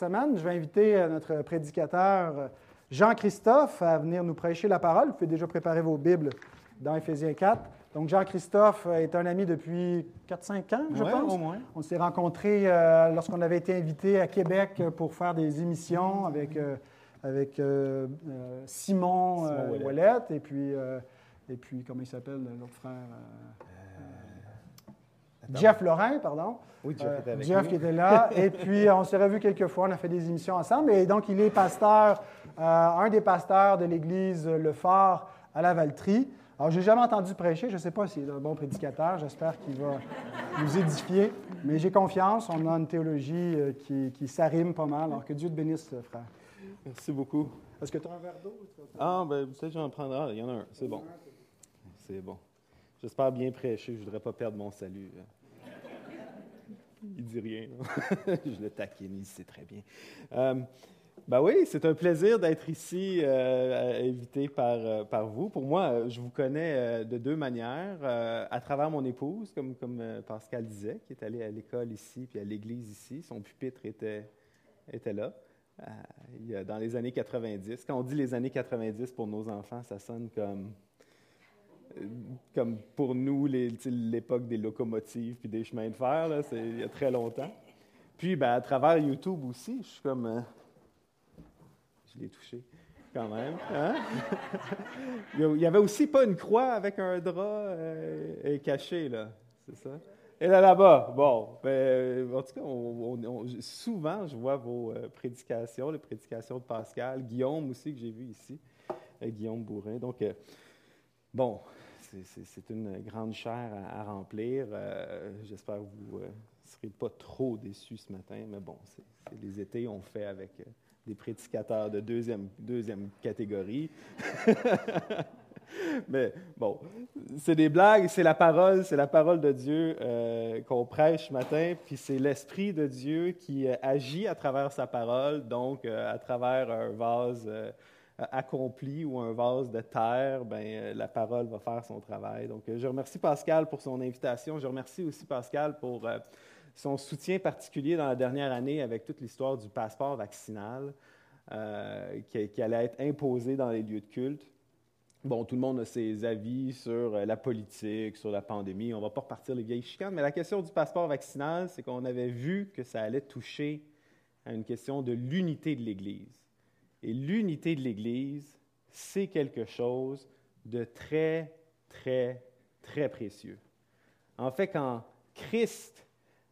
semaine, je vais inviter euh, notre prédicateur euh, Jean-Christophe à venir nous prêcher la parole. Vous pouvez déjà préparer vos Bibles dans Éphésiens 4. Donc, Jean-Christophe est un ami depuis 4-5 ans, je Ouais, pense. au moins. On s'est rencontrés euh, lorsqu'on avait été invité à Québec pour faire des émissions avec, euh, avec euh, euh, Simon, Simon euh, Ouellet. Et puis, euh, et puis, comment il s'appelle, l'autre frère? Jeff Lorrain, pardon. Oui, Jeff Euh, était avec Jeff nous. qui était là. et puis, on s'est revus quelques fois, on a fait des émissions ensemble. Et donc, il est pasteur, euh, un des pasteurs de l'église Le Phare à la Valtrie. Alors, je n'ai jamais entendu prêcher. Je ne sais pas s'il est un bon prédicateur. J'espère qu'il va nous édifier. Mais j'ai confiance. On a une théologie euh, qui, qui s'arrime pas mal. Alors, que Dieu te bénisse, frère. Merci beaucoup. Est-ce que tu as un verre d'eau? Ah, ben, peut-être j'en prendrai. Il y en a un. C'est bon. C'est bon. J'espère bien prêcher. Je ne voudrais pas perdre mon salut. Il dit rien. je le taquine, il sait très bien. Euh, ben oui, c'est un plaisir d'être ici, euh, invité par, euh, par vous. Pour moi, euh, je vous connais de deux manières. À travers mon épouse, comme, comme Pascal disait, qui est allée à l'école ici, puis à l'église ici. Son pupitre était, était là. Dans les années 90. Quand on dit les années 90 pour nos enfants, ça sonne comme, comme pour nous l'époque des locomotives puis des chemins de fer. là, c'est il y a très longtemps. Puis, ben, à travers YouTube aussi, je suis comme. euh, je l'ai touché quand même. hein? il n'y avait aussi pas une croix avec un drap euh, caché, là. C'est ça? Et là, là-bas, bon, ben, en tout cas, souvent, je vois vos euh, prédications, les prédications de Pascal, Guillaume aussi, que j'ai vu ici, Guillaume Bourrin. Donc, bon, c'est- une grande chair à, remplir. Euh, J'espère que vous ne serez pas trop déçus ce matin, mais bon, les étés, on fait avec euh, des prédicateurs de deuxième, deuxième catégorie. Mais bon, c'est des blagues, c'est la parole, c'est la parole de Dieu euh, qu'on prêche ce matin, puis c'est l'Esprit de Dieu qui euh, agit à travers sa parole, donc euh, à travers un vase euh, accompli ou un vase de terre, ben, euh, la parole va faire son travail. Donc euh, je remercie Pascal pour son invitation, je remercie aussi Pascal pour euh, son soutien particulier dans la dernière année avec toute l'histoire du passeport vaccinal qui, qui allait être imposé dans les lieux de culte. Bon, tout le monde a ses avis sur la politique, sur la pandémie. On ne va pas repartir les vieilles chicanes, mais la question du passeport vaccinal, c'est qu'on avait vu que ça allait toucher à une question de l'unité de l'Église. Et l'unité de l'Église, c'est quelque chose de très, très, très précieux. En fait, quand Christ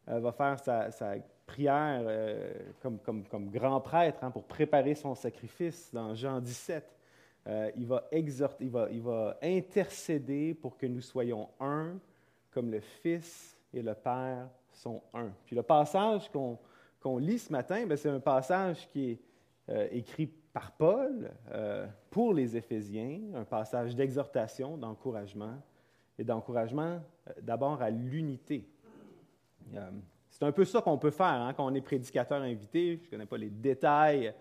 euh, va faire sa, prière euh, comme, grand prêtre hein, pour préparer son sacrifice dans Jean 17, euh, il, va exhorter, il, va, intercéder pour que nous soyons un, comme le Fils et le Père sont un. Puis le passage qu'on qu'on lit ce matin, ben, c'est un passage qui est euh, écrit par Paul euh, pour les Éphésiens, un passage d'exhortation, d'encouragement, et d'encouragement euh, d'abord à l'unité. C'est un peu ça qu'on peut faire hein, quand on est prédicateur invité. Je ne connais pas les détails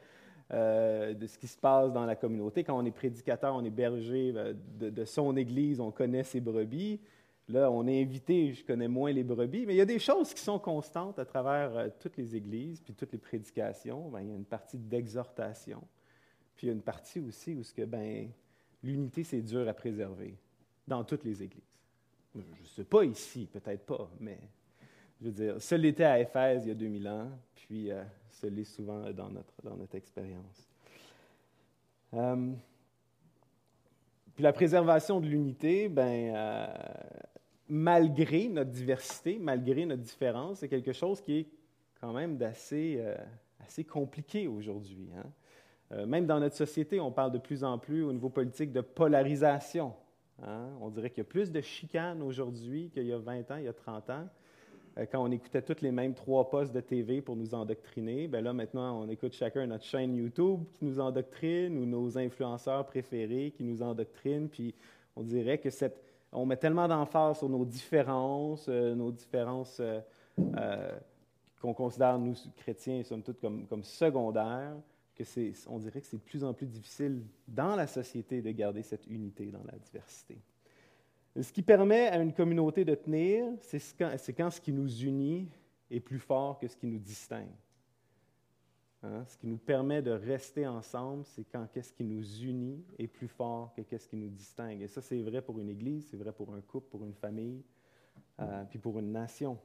de ce qui se passe dans la communauté. Quand on est prédicateur, on est berger de son Église, on connaît ses brebis. Là, on est invité, je connais moins les brebis, mais il y a des choses qui sont constantes à travers euh, toutes les églises, puis toutes les prédications. Ben, il y a une partie d'exhortation, puis il y a une partie aussi où ce que, ben, l'unité, c'est dur à préserver dans toutes les églises. Je ne sais pas ici, peut-être pas, mais je veux dire, ce l'était à Éphèse il y a 2000 ans, puis euh, ce l'est souvent dans notre, dans notre expérience. Euh, puis la préservation de l'unité, ben, euh, malgré notre diversité, malgré notre différence, c'est quelque chose qui est quand même d'assez euh, assez compliqué aujourd'hui. hein. Euh, même dans notre société, on parle de plus en plus au niveau politique de polarisation. hein. On dirait qu'il y a plus de chicanes aujourd'hui qu'il y a 20 ans, il y a 30 ans. Euh, Quand on écoutait tous les mêmes trois postes de TV pour nous endoctriner, ben là maintenant on écoute chacun notre chaîne YouTube qui nous endoctrine ou nos influenceurs préférés qui nous endoctrinent. Puis on dirait que cette, on met tellement d'emphase sur nos différences, euh, nos différences euh, euh, qu'on considère nous chrétiens somme toute comme, secondaires, que c'est, on dirait que c'est de plus en plus difficile dans la société de garder cette unité dans la diversité. Ce qui permet à une communauté de tenir, c'est quand ce qui nous unit est plus fort que ce qui nous distingue. Hein? Ce qui nous permet de rester ensemble, c'est quand qu'est-ce qui nous unit est plus fort que qu'est-ce qui nous distingue. Et ça, c'est vrai pour une église, c'est vrai pour un couple, pour une famille, euh, puis pour une nation.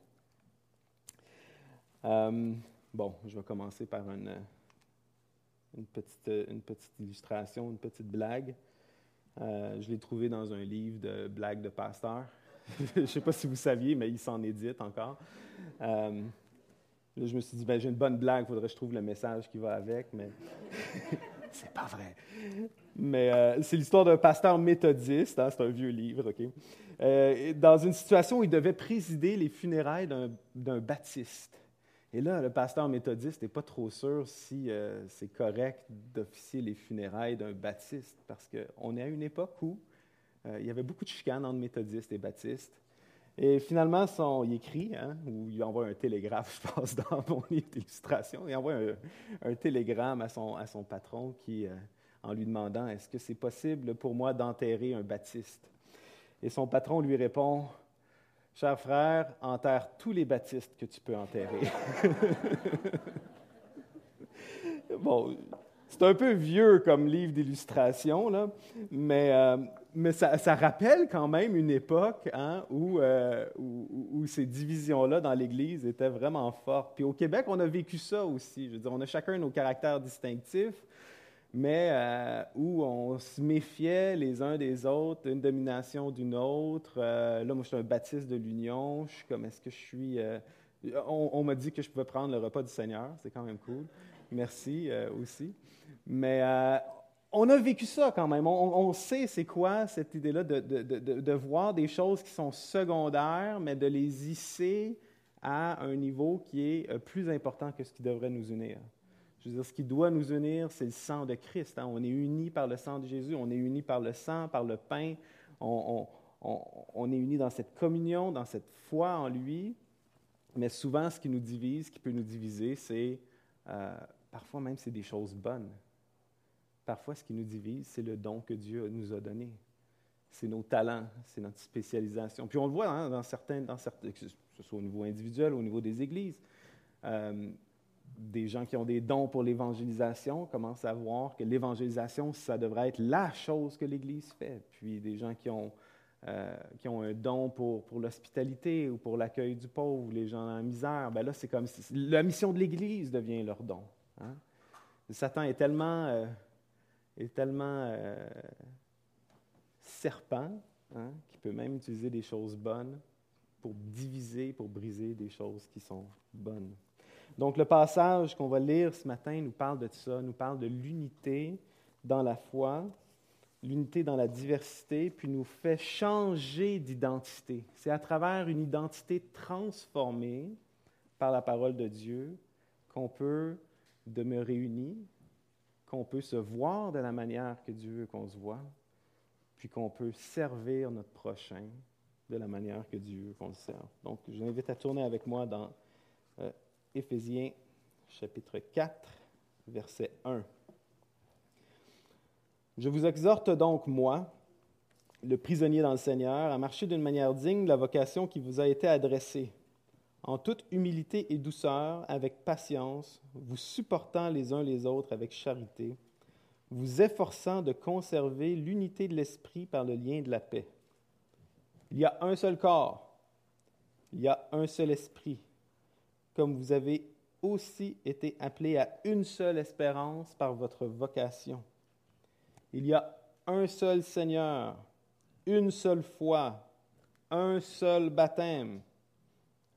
Euh, bon, je vais commencer par une, une, petite, une petite illustration, une petite blague. Euh, je l'ai trouvé dans un livre de blagues de pasteur. je ne sais pas si vous saviez, mais il s'en édite encore. Là, je me suis dit, ben, j'ai une bonne blague, il faudrait que je trouve le message qui va avec, mais c'est pas vrai. Mais euh, c'est l'histoire d'un pasteur méthodiste, hein, c'est un vieux livre, OK? Euh, dans une situation où il devait présider les funérailles d'un baptiste. Et là, le pasteur méthodiste n'est pas trop sûr si euh, c'est correct d'officier les funérailles d'un baptiste, parce qu'on est à une époque où il y avait beaucoup de chicanes entre méthodistes et baptistes. Et finalement, son, il écrit, hein, ou il envoie un télégraphe, je pense, dans mon livre d'illustration, il envoie un, télégramme à son, à son patron qui, euh, en lui demandant Est-ce que c'est possible pour moi d'enterrer un baptiste? Et son patron lui répond Cher frère, enterre tous les baptistes que tu peux enterrer. bon, c'est un peu vieux comme livre d'illustration, là, mais. Euh, mais ça, rappelle quand même une époque hein, euh, où, ces divisions-là dans l'Église étaient vraiment fortes. Puis au Québec, on a vécu ça aussi. Je veux dire, on a chacun nos caractères distinctifs, mais euh, où on se méfiait les uns des autres, une domination d'une autre. Euh, là, moi, je suis un baptiste de l'Union. Je suis comme, est-ce que je suis... on, on m'a dit que je pouvais prendre le repas du Seigneur. C'est quand même cool. Merci aussi. Mais on a vécu ça quand même. On, sait c'est quoi cette idée-là de, de, voir des choses qui sont secondaires, mais de les hisser à un niveau qui est euh, plus important que ce qui devrait nous unir. Je veux dire, ce qui doit nous unir, c'est le sang de Christ. Hein. On est unis par le sang de Jésus, on est unis par le sang, par le pain. On, est unis dans cette communion, dans cette foi en lui. Mais souvent, ce qui nous divise, ce qui peut nous diviser, c'est euh, parfois même c'est des choses bonnes. Parfois, ce qui nous divise, c'est le don que Dieu nous a donné. C'est nos talents, c'est notre spécialisation. Puis on le voit hein, dans certains, dans que ce soit au niveau individuel, ou au niveau des églises. Euh, des gens qui ont des dons pour l'évangélisation commencent à voir que l'évangélisation, ça devrait être la chose que l'Église fait. Puis des gens qui ont, euh, qui ont un don pour, pour l'hospitalité ou pour l'accueil du pauvre, les gens la misère, ben là, c'est comme si la mission de l'Église devient leur don. Hein. Satan est tellement euh, est tellement euh, serpent hein, qu'il peut même utiliser des choses bonnes pour diviser, pour briser des choses qui sont bonnes. Donc le passage qu'on va lire ce matin nous parle de ça, nous parle de l'unité dans la foi, l'unité dans la diversité, puis nous fait changer d'identité. C'est à travers une identité transformée par la parole de Dieu qu'on peut demeurer unis, qu'on peut se voir de la manière que Dieu veut qu'on se voit, puis qu'on peut servir notre prochain de la manière que Dieu veut qu'on le serve. Donc, je vous invite à tourner avec moi dans euh, Éphésiens chapitre 4, verset 1. Je vous exhorte donc, moi, le prisonnier dans le Seigneur, à marcher d'une manière digne de la vocation qui vous a été adressée en toute humilité et douceur, avec patience, vous supportant les uns les autres avec charité, vous efforçant de conserver l'unité de l'esprit par le lien de la paix. Il y a un seul corps, il y a un seul esprit, comme vous avez aussi été appelés à une seule espérance par votre vocation. Il y a un seul Seigneur, une seule foi, un seul baptême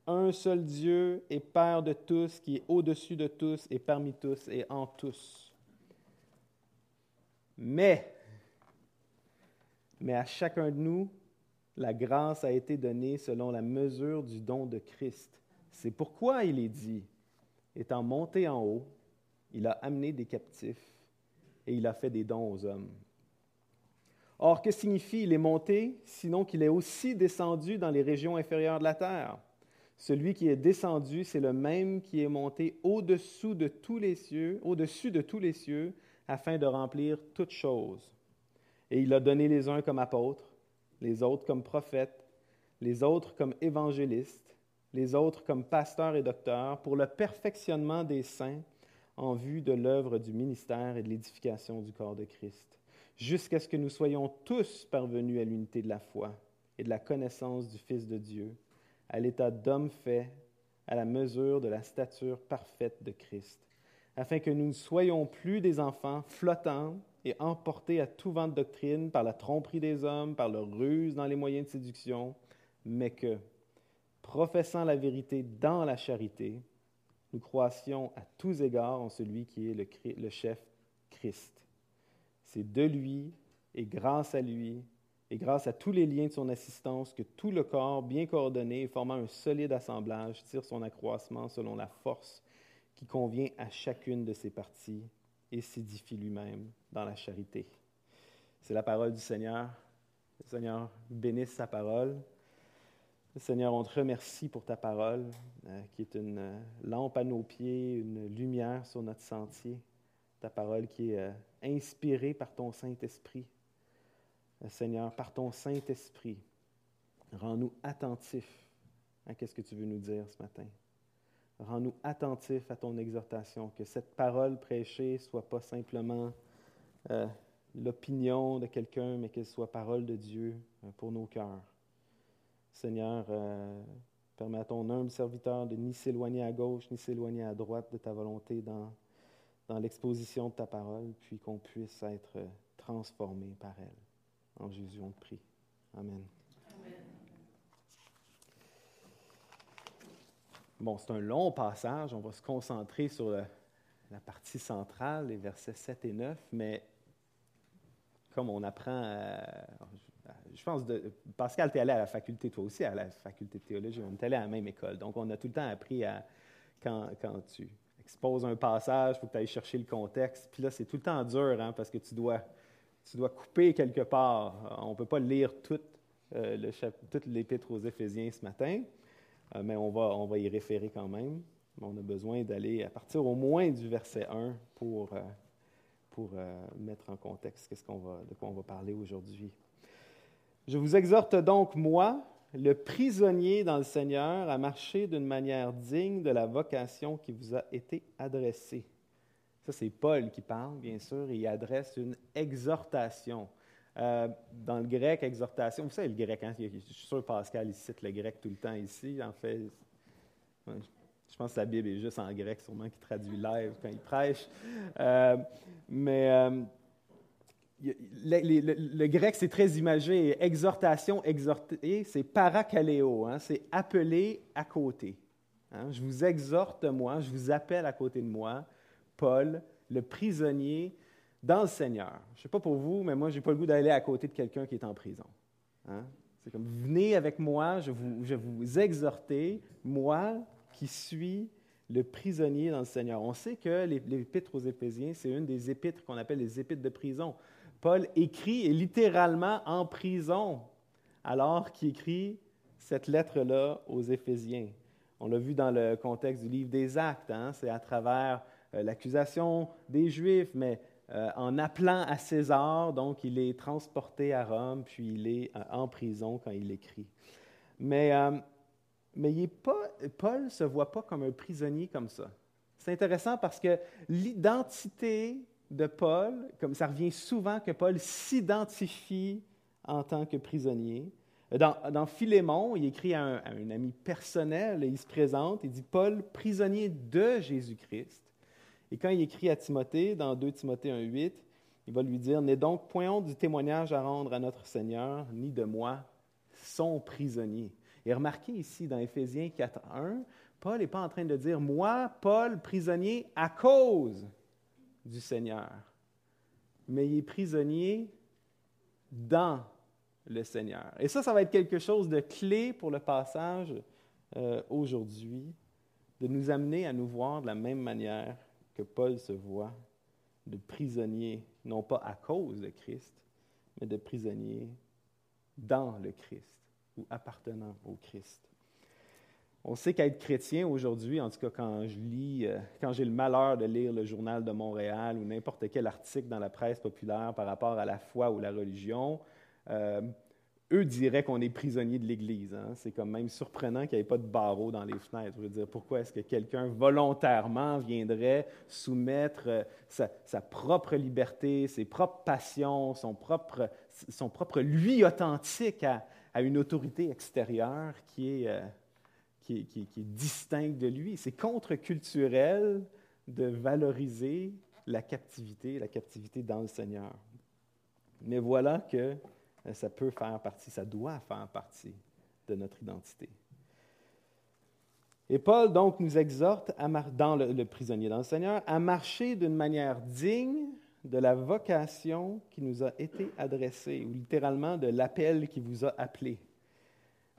un seul Dieu et Père de tous, qui est au-dessus de tous et parmi tous et en tous. Mais, mais à chacun de nous, la grâce a été donnée selon la mesure du don de Christ. C'est pourquoi il est dit, étant monté en haut, il a amené des captifs et il a fait des dons aux hommes. Or, que signifie il est monté, sinon qu'il est aussi descendu dans les régions inférieures de la terre? Celui qui est descendu, c'est le même qui est monté au-dessous de tous les cieux, au-dessus de tous les cieux, afin de remplir toutes choses. Et il a donné les uns comme apôtres, les autres comme prophètes, les autres comme évangélistes, les autres comme pasteurs et docteurs, pour le perfectionnement des saints, en vue de l'œuvre du ministère et de l'édification du corps de Christ, jusqu'à ce que nous soyons tous parvenus à l'unité de la foi et de la connaissance du Fils de Dieu, à l'état d'homme fait, à la mesure de la stature parfaite de Christ, afin que nous ne soyons plus des enfants flottants et emportés à tout vent de doctrine par la tromperie des hommes, par leur ruse dans les moyens de séduction, mais que, professant la vérité dans la charité, nous croissions à tous égards en celui qui est le, le chef Christ. C'est de lui et grâce à lui et grâce à tous les liens de son assistance que tout le corps, bien coordonné et formant un solide assemblage, tire son accroissement selon la force qui convient à chacune de ses parties et s'édifie lui-même dans la charité. C'est la parole du Seigneur. Le Seigneur bénisse sa parole. Seigneur, on te remercie pour ta parole, euh, qui est une euh, lampe à nos pieds, une lumière sur notre sentier. Ta parole qui est euh, inspirée par ton Saint-Esprit. Seigneur, par ton Saint-Esprit, rends-nous attentifs à ce que tu veux nous dire ce matin. Rends-nous attentifs à ton exhortation, que cette parole prêchée ne soit pas simplement l'opinion de quelqu'un, mais qu'elle soit parole de Dieu pour nos cœurs. Seigneur, euh, permets à ton humble serviteur de ni s'éloigner à gauche, ni s'éloigner à droite de ta volonté dans, dans l'exposition de ta parole, puis qu'on puisse être transformé par elle. En Jésus, on te prie. Amen. Bon, c'est un long passage. On va se concentrer sur la partie centrale, les versets 7 et 9, mais comme on apprend, euh, je pense, de, Pascal, tu es allé à la faculté, toi aussi, à la faculté de théologie. On est allé à la même école. Donc, on a tout le temps appris à, quand, quand tu exposes un passage, il faut que tu ailles chercher le contexte. Puis là, c'est tout le temps dur, hein, parce que tu dois, tu dois couper quelque part. On ne peut pas lire toute, euh, toute l'épître aux Éphésiens ce matin, euh, mais on va, on va y référer quand même. on a besoin d'aller à partir au moins du verset 1 pour, euh, pour mettre en contexte ce qu'on va, de quoi on va parler aujourd'hui. Je vous exhorte donc, moi, le prisonnier dans le Seigneur, à marcher d'une manière digne de la vocation qui vous a été adressée. Ça, c'est Paul qui parle, bien sûr, et il adresse une exhortation. Euh, dans le grec, exhortation, vous savez le grec, hein? je suis sûr Pascal il cite le grec tout le temps ici. En fait, je pense que la Bible est juste en grec, sûrement, qui traduit live quand il prêche. Euh, mais euh, le, grec, c'est très imagé. Exhortation, exhorter, c'est paracaléo, hein, c'est appeler à côté. Hein? Je vous exhorte, moi, je vous appelle à côté de moi, Paul, le prisonnier dans le Seigneur. Je ne sais pas pour vous, mais moi, je n'ai pas le goût d'aller à côté de quelqu'un qui est en prison. Hein. C'est comme, venez avec moi, je vous, je vous exhorter, moi qui suis le prisonnier dans le Seigneur. On sait que l'épître aux Éphésiens, c'est une des épîtres qu'on appelle les épîtres de prison. Paul écrit littéralement en prison alors qu'il écrit cette lettre-là aux Éphésiens. On l'a vu dans le contexte du livre des Actes, hein. c'est à travers l'accusation des Juifs, mais euh, en appelant à César, donc il est transporté à Rome, puis il est euh, en prison quand il écrit. Mais, mais il est pas, Paul ne se voit pas comme un prisonnier comme ça. C'est intéressant parce que l'identité de Paul, comme ça revient souvent que Paul s'identifie en tant que prisonnier. Dans, dans Philémon, il écrit à un, ami personnel, il se présente, il dit Paul, prisonnier de Jésus-Christ. Et quand il écrit à Timothée, dans 2 Timothée 1,8, il va lui dire N'est donc point honte du témoignage à rendre à notre Seigneur, ni de moi, son prisonnier. Et remarquez ici dans Éphésiens 4.1, Paul n'est pas en train de dire Moi, Paul, prisonnier, à cause du Seigneur, mais il est prisonnier dans le Seigneur. Et ça, ça va être quelque chose de clé pour le passage euh, aujourd'hui, de nous amener à nous voir de la même manière que Paul se voit, de prisonnier, non pas à cause de Christ, mais de prisonnier dans le Christ ou appartenant au Christ. On sait qu'être chrétien aujourd'hui, en tout cas quand je lis, euh, quand j'ai le malheur de lire le journal de Montréal ou n'importe quel article dans la presse populaire par rapport à la foi ou la religion, euh, eux diraient qu'on est prisonnier de l'Église. Hein. C'est quand même surprenant qu'il n'y ait pas de barreaux dans les fenêtres. Je veux dire, pourquoi est-ce que quelqu'un volontairement viendrait soumettre euh, sa, propre liberté, ses propres passions, son propre, son propre lui authentique à, une autorité extérieure qui est, euh, qui, qui est distincte de lui? C'est contre-culturel de valoriser la captivité, la captivité dans le Seigneur. Mais voilà que ça peut faire partie, ça doit faire partie de notre identité. Et Paul, donc, nous exhorte, dans le, prisonnier dans le Seigneur, à marcher d'une manière digne de la vocation qui nous a été adressée, ou littéralement de l'appel qui vous a appelé.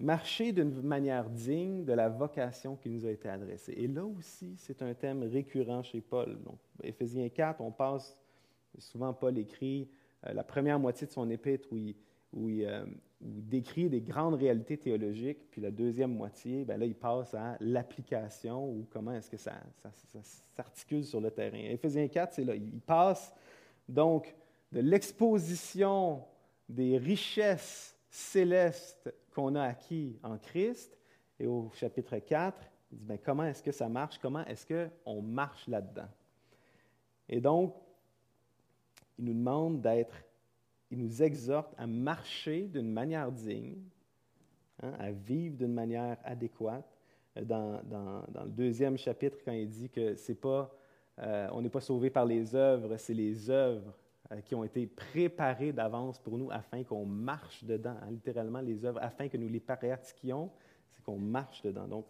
Marcher d'une manière digne de la vocation qui nous a été adressée. Et là aussi, c'est un thème récurrent chez Paul. Donc, Éphésiens 4, on passe, souvent Paul écrit euh, la première moitié de son épître où il, où euh, il, décrit des grandes réalités théologiques, puis la deuxième moitié, bien là, il passe à l'application ou comment est-ce que ça, s'articule sur le terrain. Éphésiens 4, c'est là. Il passe donc de l'exposition des richesses célestes qu'on a acquis en Christ, et au chapitre 4, il dit bien, comment est-ce que ça marche, comment est-ce qu'on marche là-dedans? Et donc, il nous demande d'être il nous exhorte à marcher d'une manière digne, hein, à vivre d'une manière adéquate. Euh, dans, le deuxième chapitre, quand il dit que c'est pas, euh, on n'est pas sauvé par les œuvres, c'est les œuvres euh, qui ont été préparées d'avance pour nous afin qu'on marche dedans. Hein, littéralement, les œuvres, afin que nous les pratiquions, c'est qu'on marche dedans. Donc,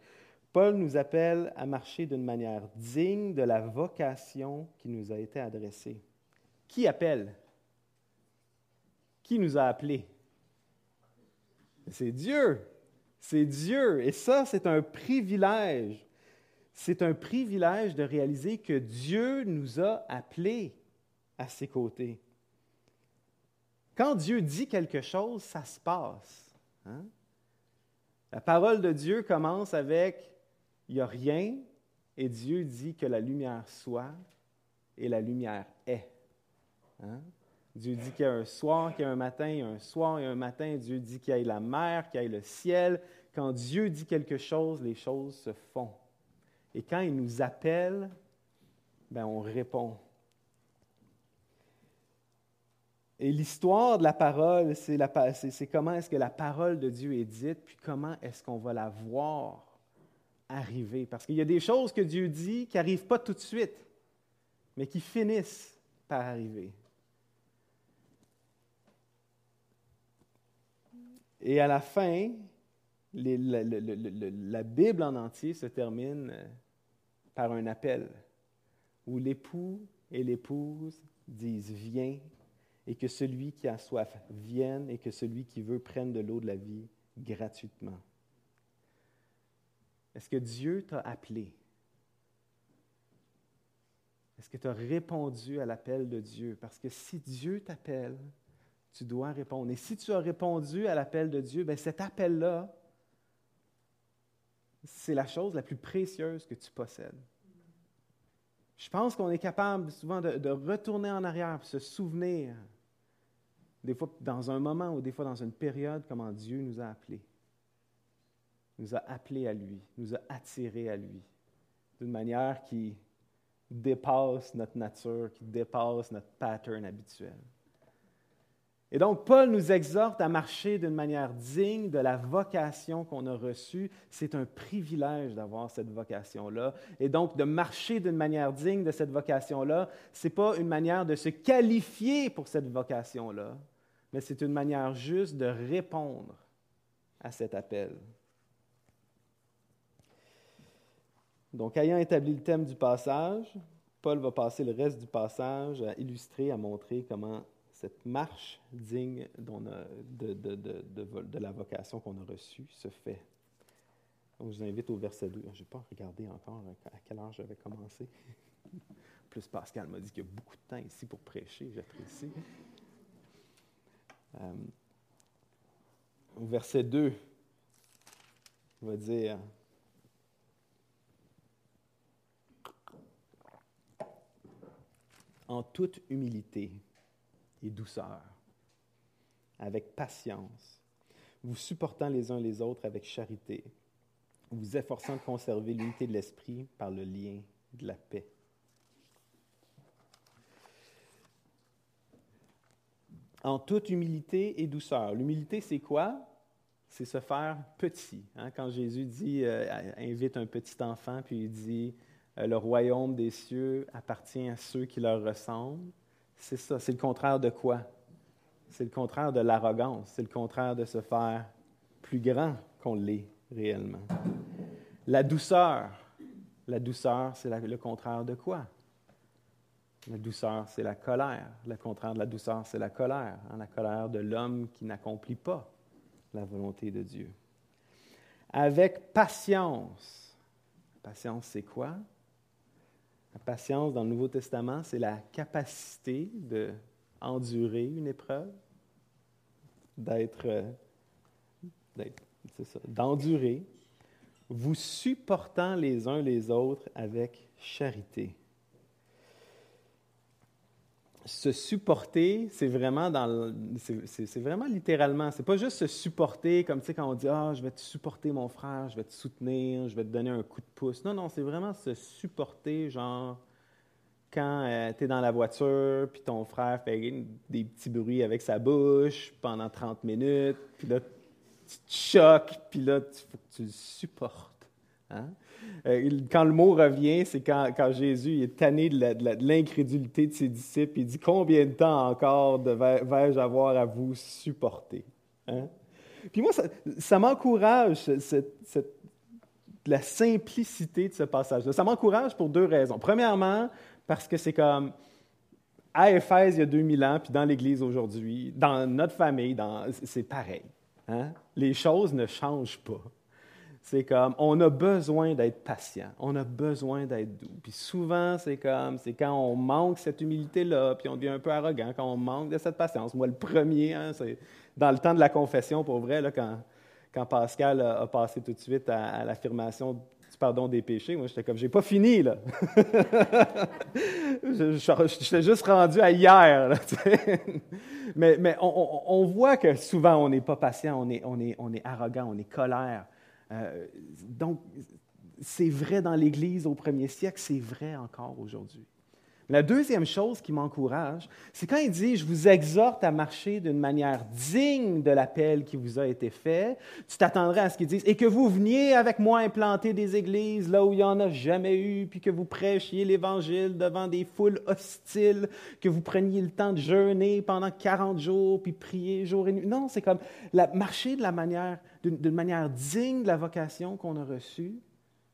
Paul nous appelle à marcher d'une manière digne de la vocation qui nous a été adressée. Qui appelle? Qui nous a appelés? C'est Dieu. C'est Dieu. Et ça, c'est un privilège. C'est un privilège de réaliser que Dieu nous a appelés à ses côtés. Quand Dieu dit quelque chose, ça se passe. Hein? La parole de Dieu commence avec il n'y a rien, et Dieu dit que la lumière soit, et la lumière est. Hein? Dieu dit qu'il y a un soir, qu'il y a un matin, y a un soir et un matin. Dieu dit qu'il y a la mer, qu'il y a le ciel. Quand Dieu dit quelque chose, les choses se font. Et quand il nous appelle, ben on répond. Et l'histoire de la parole, c'est comment est-ce que la parole de Dieu est dite, puis comment est-ce qu'on va la voir arriver. Parce qu'il y a des choses que Dieu dit qui n'arrivent pas tout de suite, mais qui finissent par arriver. Et à la fin, la, Bible en entier se termine euh, par un appel où l'époux et l'épouse disent Viens, et que celui qui a soif vienne, et que celui qui veut prenne de l'eau de la vie gratuitement. Est-ce que Dieu t'a appelé? Est-ce que tu as répondu à l'appel de Dieu? Parce que si Dieu t'appelle, tu dois répondre. Et si tu as répondu à l'appel de Dieu, bien cet appel-là, c'est la chose la plus précieuse que tu possèdes. Je pense qu'on est capable souvent de, retourner en arrière, se souvenir, des fois dans un moment ou des fois dans une période, comment Dieu nous a appelés. Nous a appelés à lui, nous a attirés à lui, d'une manière qui dépasse notre nature, qui dépasse notre pattern habituel. Et donc, Paul nous exhorte à marcher d'une manière digne de la vocation qu'on a reçue. C'est un privilège d'avoir cette vocation-là. Et donc, de marcher d'une manière digne de cette vocation-là, ce n'est pas une manière de se qualifier pour cette vocation-là, mais c'est une manière juste de répondre à cet appel. Donc, ayant établi le thème du passage, Paul va passer le reste du passage à illustrer, à montrer comment cette marche digne de, la vocation qu'on a reçue se fait. Donc, je vous invite au verset 2. Je n'ai pas regardé encore à quelle heure j'avais commencé. Plus Pascal m'a dit qu'il y a beaucoup de temps ici pour prêcher, j'apprécie. Euh, au verset 2, on va dire En toute humilité, et douceur, avec patience, vous supportant les uns les autres avec charité, vous efforçant de conserver l'unité de l'esprit par le lien de la paix. En toute humilité et douceur. L'humilité, c'est quoi? C'est se faire petit. Hein? Quand Jésus dit, euh, invite un petit enfant, puis il dit, euh, le royaume des cieux appartient à ceux qui leur ressemblent. C'est ça, c'est le contraire de quoi? C'est le contraire de l'arrogance, c'est le contraire de se faire plus grand qu'on l'est réellement. La douceur, la douceur, c'est le contraire de quoi? La douceur, c'est la colère. Le contraire de la douceur, c'est la colère. Hein? La colère de l'homme qui n'accomplit pas la volonté de Dieu. Avec patience. Patience, c'est quoi? Patience dans le Nouveau Testament, c'est la capacité de endurer une épreuve, d'être, euh, d'endurer, vous supportant les uns les autres avec charité. Se supporter, c'est vraiment dans c'est, vraiment littéralement. C'est pas juste se supporter comme tu sais quand on dit ah je vais te supporter mon frère, je vais te soutenir, je vais te donner un coup de pouce. Non non, c'est vraiment se supporter genre quand euh, tu es dans la voiture, puis ton frère fait des petits bruits avec sa bouche pendant 30 minutes, puis là, tu te choques, puis là, il faut que tu le supportes. Hein? Euh, quand le mot revient, c'est quand, Jésus est tanné de l'incrédulité de, ses disciples. Il dit Combien de temps encore vais-je avoir à vous supporter? Hein? Puis moi, ça, m'encourage, la simplicité de ce passage-là. Ça m'encourage pour deux raisons. Premièrement, parce que c'est comme à Éphèse il y a 2000 ans, puis dans l'Église aujourd'hui, dans notre famille, c'est pareil. Hein? Les choses ne changent pas. C'est comme, on a besoin d'être patient, on a besoin d'être doux. Puis souvent, c'est comme, c'est quand on manque cette humilité-là, puis on devient un peu arrogant, quand on manque de cette patience. Moi, le premier, hein, c'est dans le temps de la confession, pour vrai, là, quand, quand Pascal a, passé tout de suite à l'affirmation pardon des péchés. Moi, j'étais comme, j'ai pas fini, là. je, j'étais juste rendu à hier, mais, mais on, voit que souvent, on n'est pas patient, on est, on, est, on est arrogant, on est colère. Euh, donc, c'est vrai dans l'Église au premier siècle, c'est vrai encore aujourd'hui. La deuxième chose qui m'encourage, c'est quand il dit, je vous exhorte à marcher d'une manière digne de l'appel qui vous a été fait, tu t'attendrais à ce qu'il dise, et que vous veniez avec moi implanter des églises là où il n'y en a jamais eu, puis que vous prêchiez l'Évangile devant des foules hostiles, que vous preniez le temps de jeûner pendant 40 jours, puis prier jour et nuit. Non, c'est comme marcher manière, d'une manière digne de la vocation qu'on a reçue,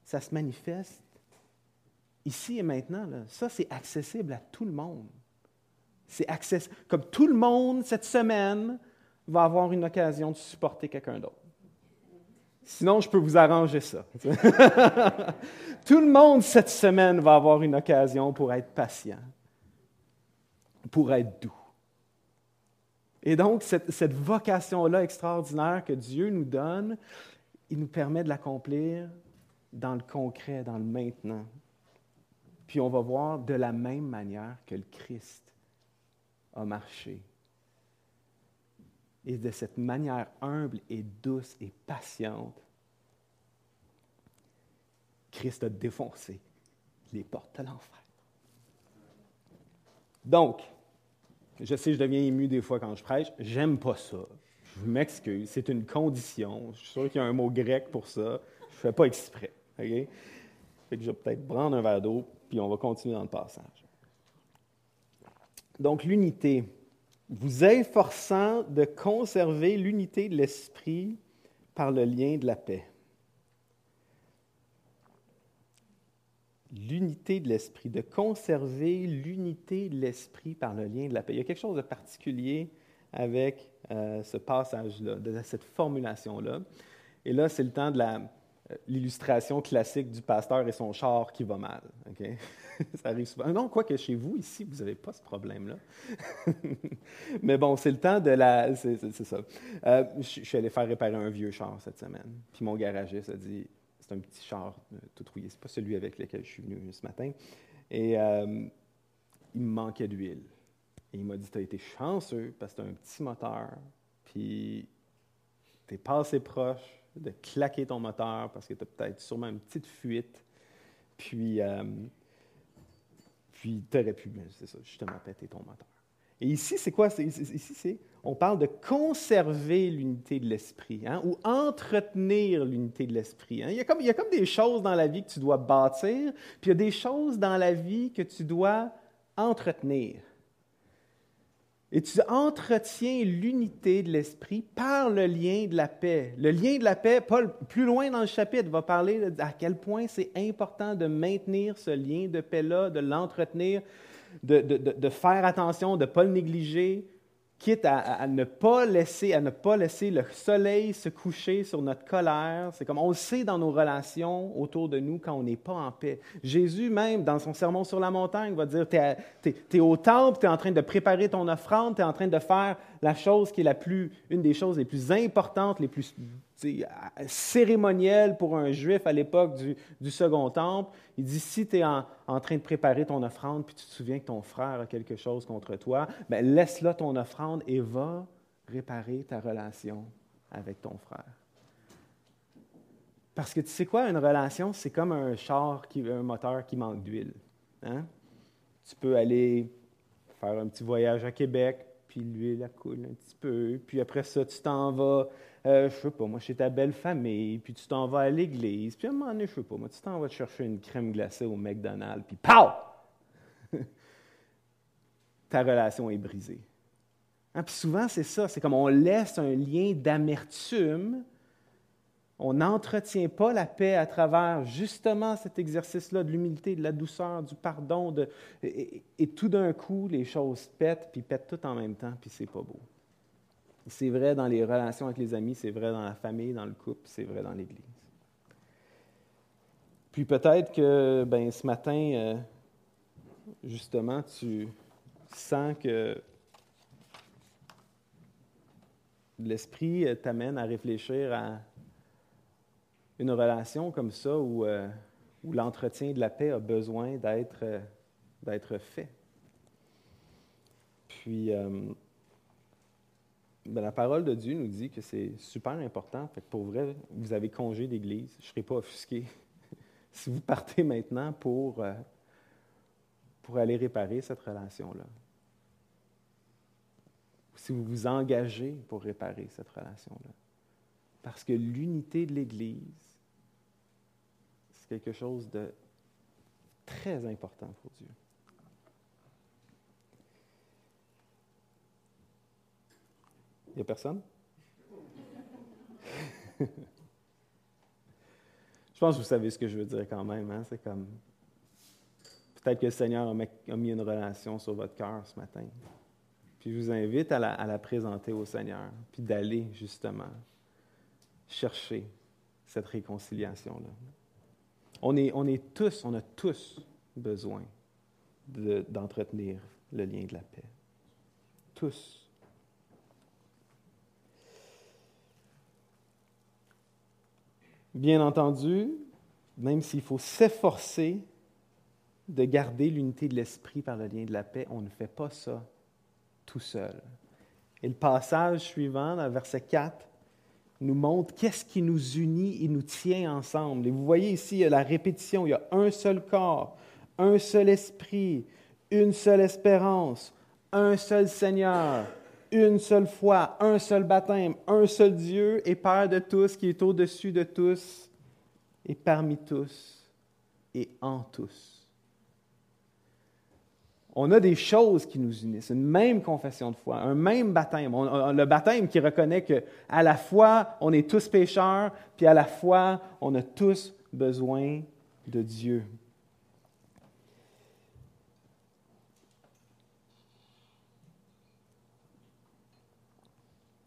ça se manifeste ici et maintenant, ça, c'est accessible à tout le monde. C'est accessible. Comme tout le monde, cette semaine, va avoir une occasion de supporter quelqu'un d'autre. Sinon, je peux vous arranger ça. tout le monde, cette semaine, va avoir une occasion pour être patient, pour être doux. Et donc, cette, vocation-là extraordinaire que Dieu nous donne, il nous permet de l'accomplir dans le concret, dans le maintenant. Puis on va voir de la même manière que le Christ a marché. Et de cette manière humble et douce et patiente, Christ a défoncé les portes de l'enfer. Donc, je sais, je deviens ému des fois quand je prêche. J'aime pas ça. Je m'excuse. C'est une condition. Je suis sûr qu'il y a un mot grec pour ça. Je ne fais pas exprès. Fait que je vais peut-être prendre un verre d'eau on va continuer dans le passage. Donc, l'unité. Vous efforçant de conserver l'unité de l'esprit par le lien de la paix. L'unité de l'esprit, de conserver l'unité de l'esprit par le lien de la paix. Il y a quelque chose de particulier avec euh, ce passage-là, de cette formulation-là. Et là, c'est le temps de la, l'illustration classique du pasteur et son char qui va mal. ça arrive souvent. Non, quoi que chez vous, ici, vous n'avez pas ce problème-là. Mais bon, c'est le temps de la. C'est, ça. Euh, je, suis allé faire réparer un vieux char cette semaine. Puis mon garagiste a dit c'est un petit char euh, tout rouillé. C'est pas celui avec lequel je suis venu ce matin. Et euh, il me manquait d'huile. Et il m'a dit Tu as été chanceux parce que tu as un petit moteur. Puis tu es passé proche de claquer ton moteur parce que tu as peut-être sûrement une petite fuite. Puis, euh, puis tu aurais pu, c'est ça, justement, péter ton moteur. Et ici, c'est quoi? Ici, c'est, on parle de conserver l'unité de l'esprit, hein, ou entretenir l'unité de l'esprit. Hein. Il, y a comme, il y a comme des choses dans la vie que tu dois bâtir, puis il y a des choses dans la vie que tu dois entretenir. Et tu entretiens l'unité de l'esprit par le lien de la paix. Le lien de la paix, Paul, plus loin dans le chapitre, va parler à quel point c'est important de maintenir ce lien de paix-là, de l'entretenir, de, de, faire attention, de ne pas le négliger, quitte à, ne pas laisser, à ne pas laisser le soleil se coucher sur notre colère. C'est comme on le sait dans nos relations autour de nous quand on n'est pas en paix. Jésus même, dans son sermon sur la montagne, va dire, tu es, au temple, tu es en train de préparer ton offrande, tu es en train de faire la chose qui est la plus, une des choses les plus importantes, les plus cérémonielles pour un juif à l'époque du, second temple. Il dit, si tu es en, train de préparer ton offrande, puis tu te souviens que ton frère a quelque chose contre toi, ben laisse-là ton offrande et va réparer ta relation avec ton frère. Parce que tu sais quoi, une relation, c'est comme un char, qui, un moteur qui manque d'huile. Hein? Tu peux aller faire un petit voyage à Québec, puis l'huile, coule un petit peu. Puis après ça, tu t'en vas, euh, je sais pas, moi, chez ta belle famille, puis tu t'en vas à l'église. Puis à un moment donné, je sais pas, moi, tu t'en vas te chercher une crème glacée au McDonald's, puis pow! Ta relation est brisée. Hein, puis souvent, c'est ça, c'est comme on laisse un lien d'amertume on n'entretient pas la paix à travers justement cet exercice-là de l'humilité, de la douceur, du pardon, et, tout d'un coup, les choses pètent, puis pètent tout en même temps, puis c'est pas beau. C'est vrai dans les relations avec les amis, c'est vrai dans la famille, dans le couple, c'est vrai dans l'Église. Puis peut-être que ben, ce matin, euh, justement, tu sens que l'Esprit t'amène à réfléchir à une relation comme ça où, euh, où l'entretien de la paix a besoin d'être, euh, d'être fait. Puis, euh, ben, la parole de Dieu nous dit que c'est super important. Pour vrai, vous avez congé d'église. Je ne serai pas offusqué si vous partez maintenant pour, pour aller réparer cette relation-là. Si vous vous engagez pour réparer cette relation-là. Parce que l'unité de l'Église, c'est quelque chose de très important pour Dieu. Il n'y a personne? je pense que vous savez ce que je veux dire quand même. Hein? C'est comme. Peut-être que le Seigneur a mis une relation sur votre cœur ce matin. Puis je vous invite à la, présenter au Seigneur, puis d'aller justement chercher cette réconciliation-là. On est, on est tous, on a tous besoin d'entretenir le lien de la paix. Tous. Bien entendu, même s'il faut s'efforcer de garder l'unité de l'esprit par le lien de la paix, on ne fait pas ça tout seul. Et le passage suivant, dans verset 4, nous montre qu'est-ce qui nous unit et nous tient ensemble. Et vous voyez ici, il y a la répétition, il y a un seul corps, un seul esprit, une seule espérance, un seul Seigneur, une seule foi, un seul baptême, un seul Dieu et Père de tous, qui est au-dessus de tous et parmi tous et en tous on a des choses qui nous unissent, une même confession de foi, un même baptême. le baptême qui reconnaît qu'à la fois on est tous pécheurs, puis à la fois on a tous besoin de Dieu.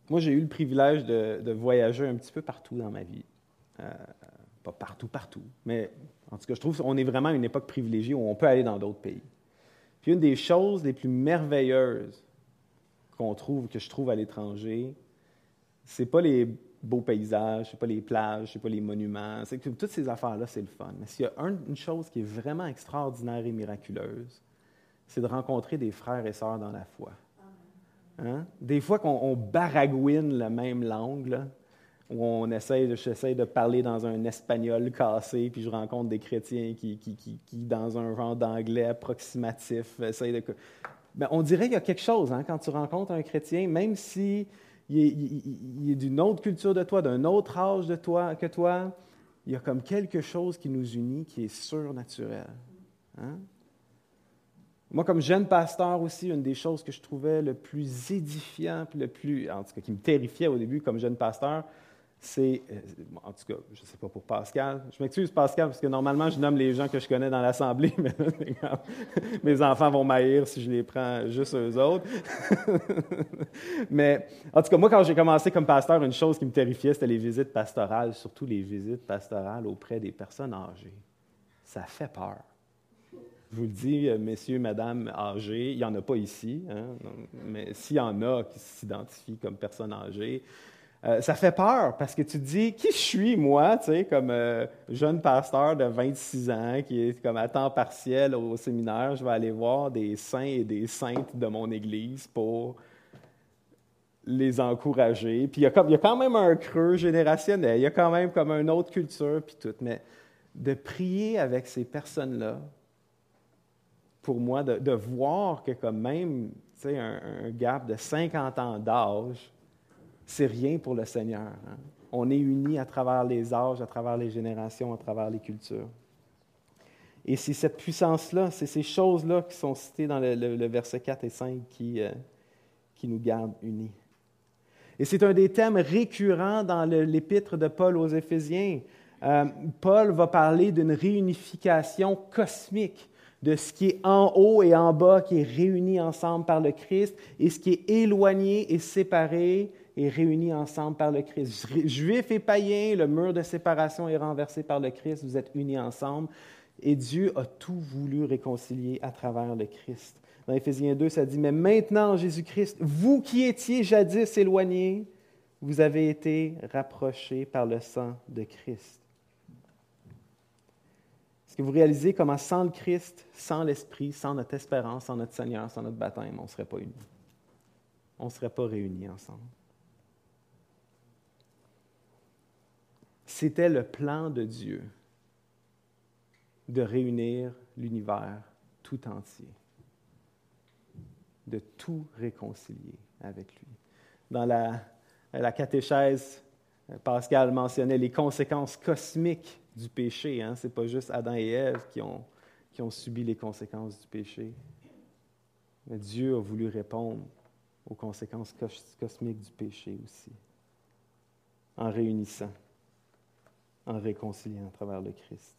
Moi, j'ai eu le privilège de, voyager un petit peu partout dans ma vie. Euh, pas partout, partout, mais en tout cas, je trouve qu'on est vraiment à une époque privilégiée où on peut aller dans d'autres pays une des choses les plus merveilleuses qu'on trouve, que je trouve à l'étranger, c'est pas les beaux paysages, c'est pas les plages, c'est pas les monuments, c'est que toutes ces affaires-là, c'est le fun. Mais s'il y a une chose qui est vraiment extraordinaire et miraculeuse, c'est de rencontrer des frères et sœurs dans la foi. Hein? Des fois qu'on baragouine la même langue, où on essaie, j'essaie de parler dans un espagnol cassé, puis je rencontre des chrétiens qui, dans un genre d'anglais approximatif, essayent de... Ben, on dirait qu'il y a quelque chose hein, quand tu rencontres un chrétien, même si il est d'une autre culture de toi, d'un autre âge de toi que toi, il y a comme quelque chose qui nous unit qui est surnaturel. Hein? Moi, comme jeune pasteur aussi, une des choses que je trouvais le plus édifiant, le plus, en tout cas, qui me terrifiait au début comme jeune pasteur, c'est, euh, en tout cas, je ne sais pas pour Pascal. Je m'excuse, Pascal, parce que normalement, je nomme les gens que je connais dans l'Assemblée, mais mes enfants vont m'haïr si je les prends juste eux autres. mais en tout cas, moi, quand j'ai commencé comme pasteur, une chose qui me terrifiait, c'était les visites pastorales, surtout les visites pastorales auprès des personnes âgées. Ça fait peur. Je vous le dis, euh, messieurs, madame âgés, il n'y en a pas ici, hein, mais s'il y en a qui s'identifient comme personnes âgées, euh, ça fait peur parce que tu te dis, qui je suis, moi, tu sais, comme euh, jeune pasteur de 26 ans qui est comme à temps partiel au séminaire, je vais aller voir des saints et des saintes de mon Église pour les encourager. Puis il y, a il y a quand même un creux générationnel, il y a quand même comme une autre culture, puis tout. Mais de prier avec ces personnes-là, pour moi de, voir que comme même un, un gap de 50 ans d'âge, c'est rien pour le Seigneur. Hein. On est unis à travers les âges, à travers les générations, à travers les cultures. Et c'est cette puissance-là, c'est ces choses-là qui sont citées dans le, verset 4 et 5 qui, euh, qui nous gardent unis. Et c'est un des thèmes récurrents dans l'épître de Paul aux Éphésiens. Euh, Paul va parler d'une réunification cosmique de ce qui est en haut et en bas, qui est réuni ensemble par le Christ, et ce qui est éloigné et séparé est réuni ensemble par le Christ. Juifs et païens, le mur de séparation est renversé par le Christ, vous êtes unis ensemble, et Dieu a tout voulu réconcilier à travers le Christ. Dans Éphésiens 2, ça dit, mais maintenant, Jésus-Christ, vous qui étiez jadis éloignés, vous avez été rapprochés par le sang de Christ que vous réalisez comment sans le Christ, sans l'Esprit, sans notre espérance, sans notre Seigneur, sans notre baptême, on ne serait pas unis. On ne serait pas réunis ensemble. C'était le plan de Dieu de réunir l'univers tout entier, de tout réconcilier avec lui. Dans la, la catéchèse, Pascal mentionnait les conséquences cosmiques du péché. Hein? Ce n'est pas juste Adam et Ève qui ont, qui ont subi les conséquences du péché. Mais Dieu a voulu répondre aux conséquences cosmiques du péché aussi, en réunissant, en réconciliant à travers le Christ.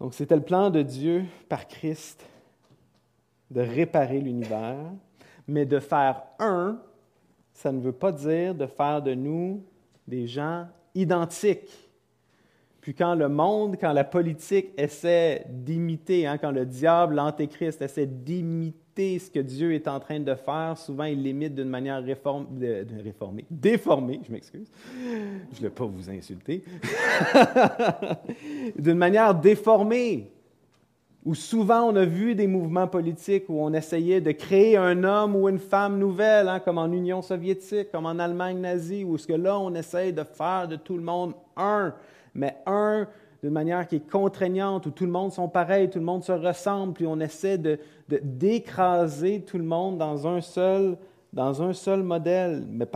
Donc c'était le plan de Dieu par Christ de réparer l'univers, mais de faire un, ça ne veut pas dire de faire de nous des gens identiques. Puis quand le monde, quand la politique essaie d'imiter, hein, quand le diable, l'antéchrist, essaie d'imiter ce que Dieu est en train de faire, souvent il l'imite d'une manière réforme, réformée, déformée, je m'excuse, je ne vais pas vous insulter, d'une manière déformée où souvent on a vu des mouvements politiques où on essayait de créer un homme ou une femme nouvelle, hein, comme en Union soviétique, comme en Allemagne nazie, où ce que là on essaye de faire de tout le monde un, mais un d'une manière qui est contraignante, où tout le monde sont pareils, tout le monde se ressemble, puis on essaie de, d'écraser tout le monde dans un seul, dans un seul modèle. Mais,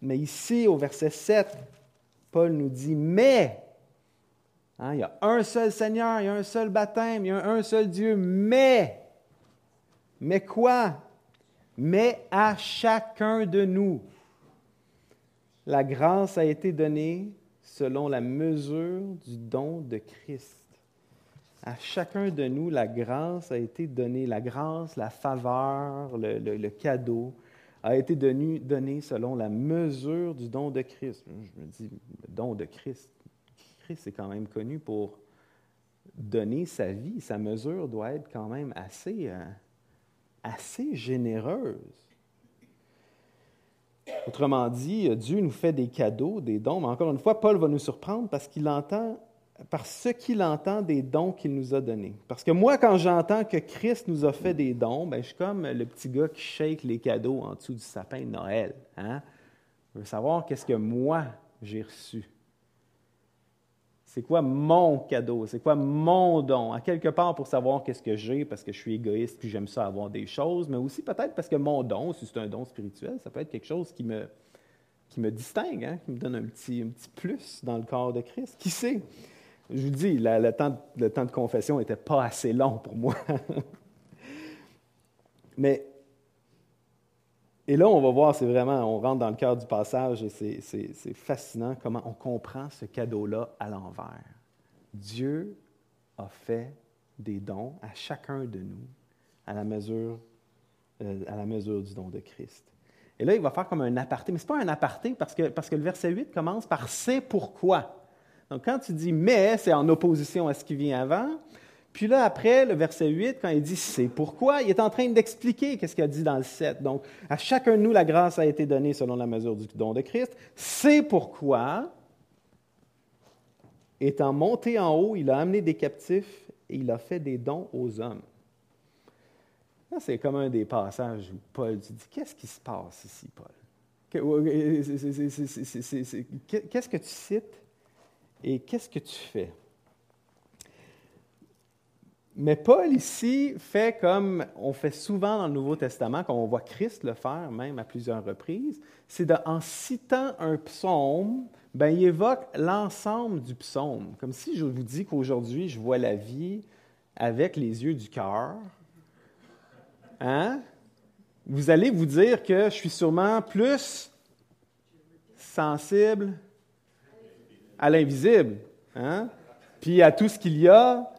mais ici, au verset 7, Paul nous dit, mais Hein, il y a un seul Seigneur, il y a un seul baptême, il y a un seul Dieu, mais, mais quoi? Mais à chacun de nous, la grâce a été donnée selon la mesure du don de Christ. À chacun de nous, la grâce a été donnée, la grâce, la faveur, le, cadeau a été donné selon la mesure du don de Christ. Je me dis, le don de Christ, Christ est quand même connu pour donner sa vie. Sa mesure doit être quand même assez, euh, assez généreuse. Autrement dit, Dieu nous fait des cadeaux, des dons, mais encore une fois, Paul va nous surprendre parce qu'il entend, par ce qu'il entend des dons qu'il nous a donnés. Parce que moi, quand j'entends que Christ nous a fait des dons, ben, je suis comme le petit gars qui shake les cadeaux en dessous du sapin de Noël. Hein? Je veux savoir qu'est-ce que moi j'ai reçu. C'est quoi mon cadeau? C'est quoi mon don? À quelque part pour savoir qu'est-ce que j'ai parce que je suis égoïste puis j'aime ça avoir des choses, mais aussi peut-être parce que mon don, si c'est un don spirituel, ça peut être quelque chose qui me, distingue, hein, qui me donne un petit, plus dans le corps de Christ. Qui sait? Je vous dis, le temps de confession n'était pas assez long pour moi. mais et là, on va voir, c'est vraiment, on rentre dans le cœur du passage et c'est fascinant comment on comprend ce cadeau-là à l'envers. Dieu a fait des dons à chacun de nous à la mesure, euh, à la mesure du don de Christ. Et là, il va faire comme un aparté, mais ce n'est pas un aparté parce que, parce que le verset 8 commence par c'est pourquoi. Donc, quand tu dis mais, c'est en opposition à ce qui vient avant. Puis là, après, le verset 8, quand il dit c'est pourquoi, il est en train d'expliquer qu'est-ce qu'il a dit dans le 7. Donc, à chacun de nous, la grâce a été donnée selon la mesure du don de Christ. C'est pourquoi, étant monté en haut, il a amené des captifs et il a fait des dons aux hommes. C'est comme un des passages où Paul dit Qu'est-ce qui se passe ici, Paul Qu'est-ce que tu cites et qu'est-ce que tu fais mais Paul ici fait comme on fait souvent dans le Nouveau Testament, comme on voit Christ le faire même à plusieurs reprises, c'est en citant un psaume, ben, il évoque l'ensemble du psaume. Comme si je vous dis qu'aujourd'hui, je vois la vie avec les yeux du cœur. Hein? Vous allez vous dire que je suis sûrement plus sensible à l'invisible, hein? puis à tout ce qu'il y a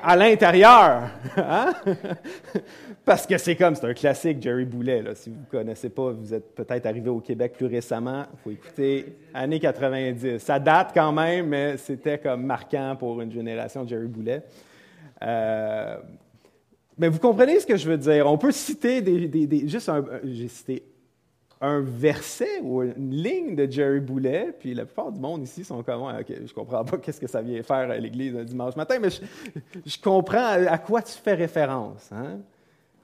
à l'intérieur. Hein? Parce que c'est comme, c'est un classique, Jerry Boulet. Si vous ne connaissez pas, vous êtes peut-être arrivé au Québec plus récemment, il faut écouter années 90. Ça date quand même, mais c'était comme marquant pour une génération, Jerry Boulet. Euh, mais vous comprenez ce que je veux dire. On peut citer des, des juste un, j'ai cité un verset ou une ligne de Jerry Boulet, puis la plupart du monde ici sont comme OK, je comprends pas qu'est-ce que ça vient faire à l'église un dimanche matin, mais je, comprends à, quoi tu fais référence. Hein?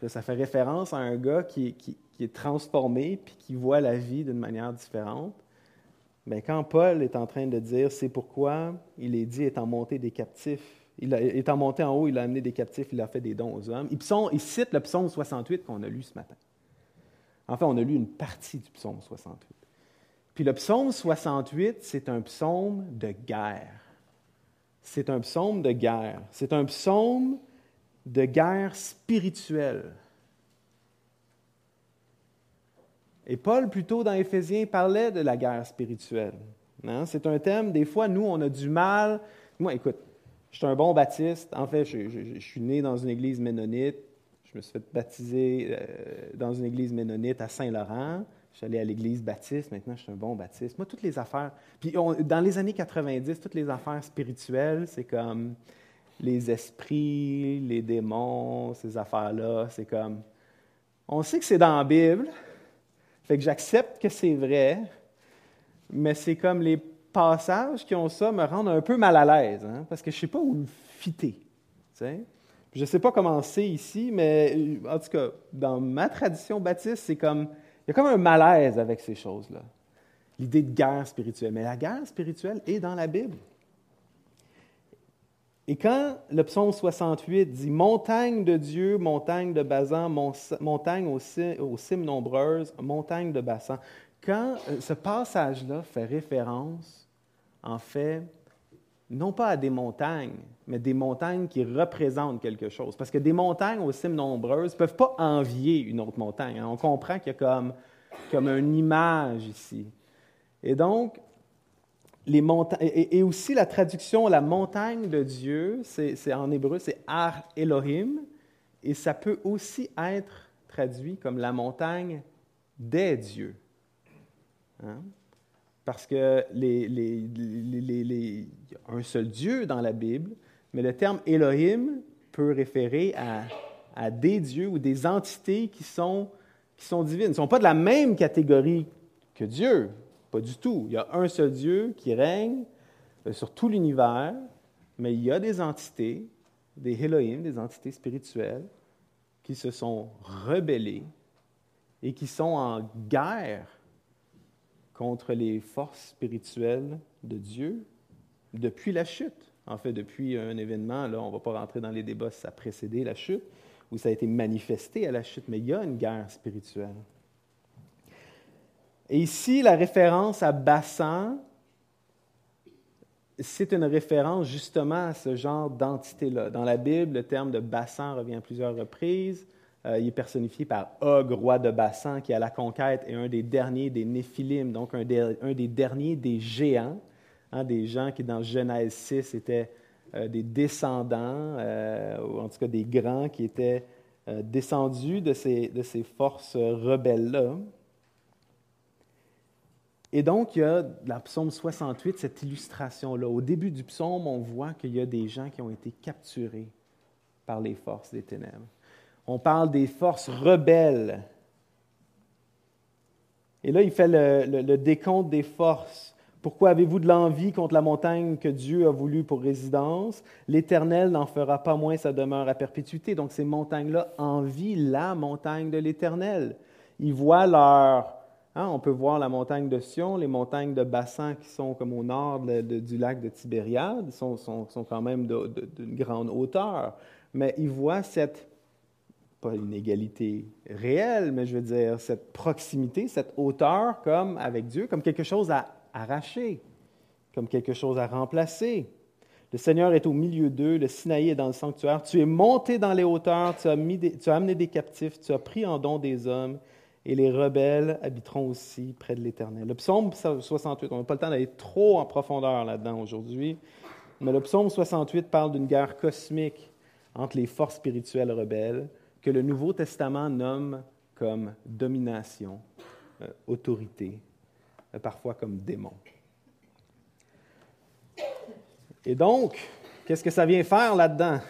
Ça fait référence à un gars qui, est transformé puis qui voit la vie d'une manière différente. Mais quand Paul est en train de dire c'est pourquoi il est dit étant monté des captifs, il étant monté en haut, il a amené des captifs, il a fait des dons aux hommes. Il, il cite le psaume 68 qu'on a lu ce matin. Enfin, on a lu une partie du psaume 68. Puis le psaume 68, c'est un psaume de guerre. C'est un psaume de guerre. C'est un psaume de guerre spirituelle. Et Paul, plutôt dans Éphésiens, parlait de la guerre spirituelle. Hein? C'est un thème, des fois, nous, on a du mal. Moi, écoute, je suis un bon baptiste. En fait, je, suis né dans une église ménonite. Je me suis fait baptiser euh, dans une église ménonite à Saint-Laurent. Je suis allé à l'église baptiste. Maintenant, je suis un bon baptiste. Moi, toutes les affaires. Puis, dans les années 90, toutes les affaires spirituelles, c'est comme les esprits, les démons, ces affaires-là. C'est comme. On sait que c'est dans la Bible. Fait que j'accepte que c'est vrai. Mais c'est comme les passages qui ont ça me rendent un peu mal à l'aise. Hein, parce que je ne sais pas où le fitter. Tu sais? Je ne sais pas comment c'est ici, mais euh, en tout cas, dans ma tradition baptiste, c'est comme, il y a comme un malaise avec ces choses-là. L'idée de guerre spirituelle. Mais la guerre spirituelle est dans la Bible. Et quand le psaume 68 dit Montagne de Dieu, montagne de Bazan, montagne aux cimes nombreuses, montagne de Bassan, quand euh, ce passage-là fait référence, en fait, non pas à des montagnes, mais des montagnes qui représentent quelque chose. Parce que des montagnes aux cimes nombreuses ne peuvent pas envier une autre montagne. Hein. On comprend qu'il y a comme, comme une image ici. Et donc, les montagnes, et, aussi la traduction, la montagne de Dieu, c'est, en hébreu, c'est Ar Elohim, et ça peut aussi être traduit comme la montagne des dieux. Hein? Parce que les, les, y a un seul Dieu dans la Bible, mais le terme Elohim peut référer à, des dieux ou des entités qui sont, qui sont divines. Ils ne sont pas de la même catégorie que Dieu, pas du tout. Il y a un seul Dieu qui règne euh, sur tout l'univers, mais il y a des entités, des Elohim, des entités spirituelles, qui se sont rebellées et qui sont en guerre contre les forces spirituelles de Dieu depuis la chute. En fait, depuis un événement, là, on ne va pas rentrer dans les débats si ça a précédé la chute ou ça a été manifesté à la chute, mais il y a une guerre spirituelle. Et ici, la référence à Bassan, c'est une référence justement à ce genre d'entité-là. Dans la Bible, le terme de Bassan revient à plusieurs reprises. Euh, il est personnifié par Og, roi de Bassan, qui à la conquête est un des derniers des Néphilim, donc un des, derniers des géants, hein, des gens qui dans Genèse 6 étaient euh, des descendants, euh, ou en tout cas des grands qui étaient descendus de ces, de ces forces rebelles-là. Et donc, il y a dans le psaume 68 cette illustration-là. Au début du psaume, on voit qu'il y a des gens qui ont été capturés par les forces des ténèbres on parle des forces rebelles. Et là, il fait le, décompte des forces. Pourquoi avez-vous de l'envie contre la montagne que Dieu a voulu pour résidence? L'Éternel n'en fera pas moins sa demeure à perpétuité. Donc ces montagnes-là envient la montagne de l'Éternel. Ils voient leur... Hein, on peut voir la montagne de Sion, les montagnes de Bassan qui sont comme au nord du lac de Tibériade, sont, sont, sont quand même d'une grande hauteur. Mais ils voient cette pas une égalité réelle, mais je veux dire cette proximité, cette hauteur comme avec Dieu, comme quelque chose à arracher, comme quelque chose à remplacer. Le Seigneur est au milieu d'eux, le Sinaï est dans le sanctuaire. Tu es monté dans les hauteurs, tu as, amené des captifs, tu as pris en don des hommes, et les rebelles habiteront aussi près de l'Éternel. Le psaume 68, on n'a pas le temps d'aller trop en profondeur là-dedans aujourd'hui, mais le psaume 68 parle d'une guerre cosmique entre les forces spirituelles rebelles que le Nouveau Testament nomme comme domination, euh, autorité, euh, parfois comme démon. Et donc, qu'est-ce que ça vient faire là-dedans?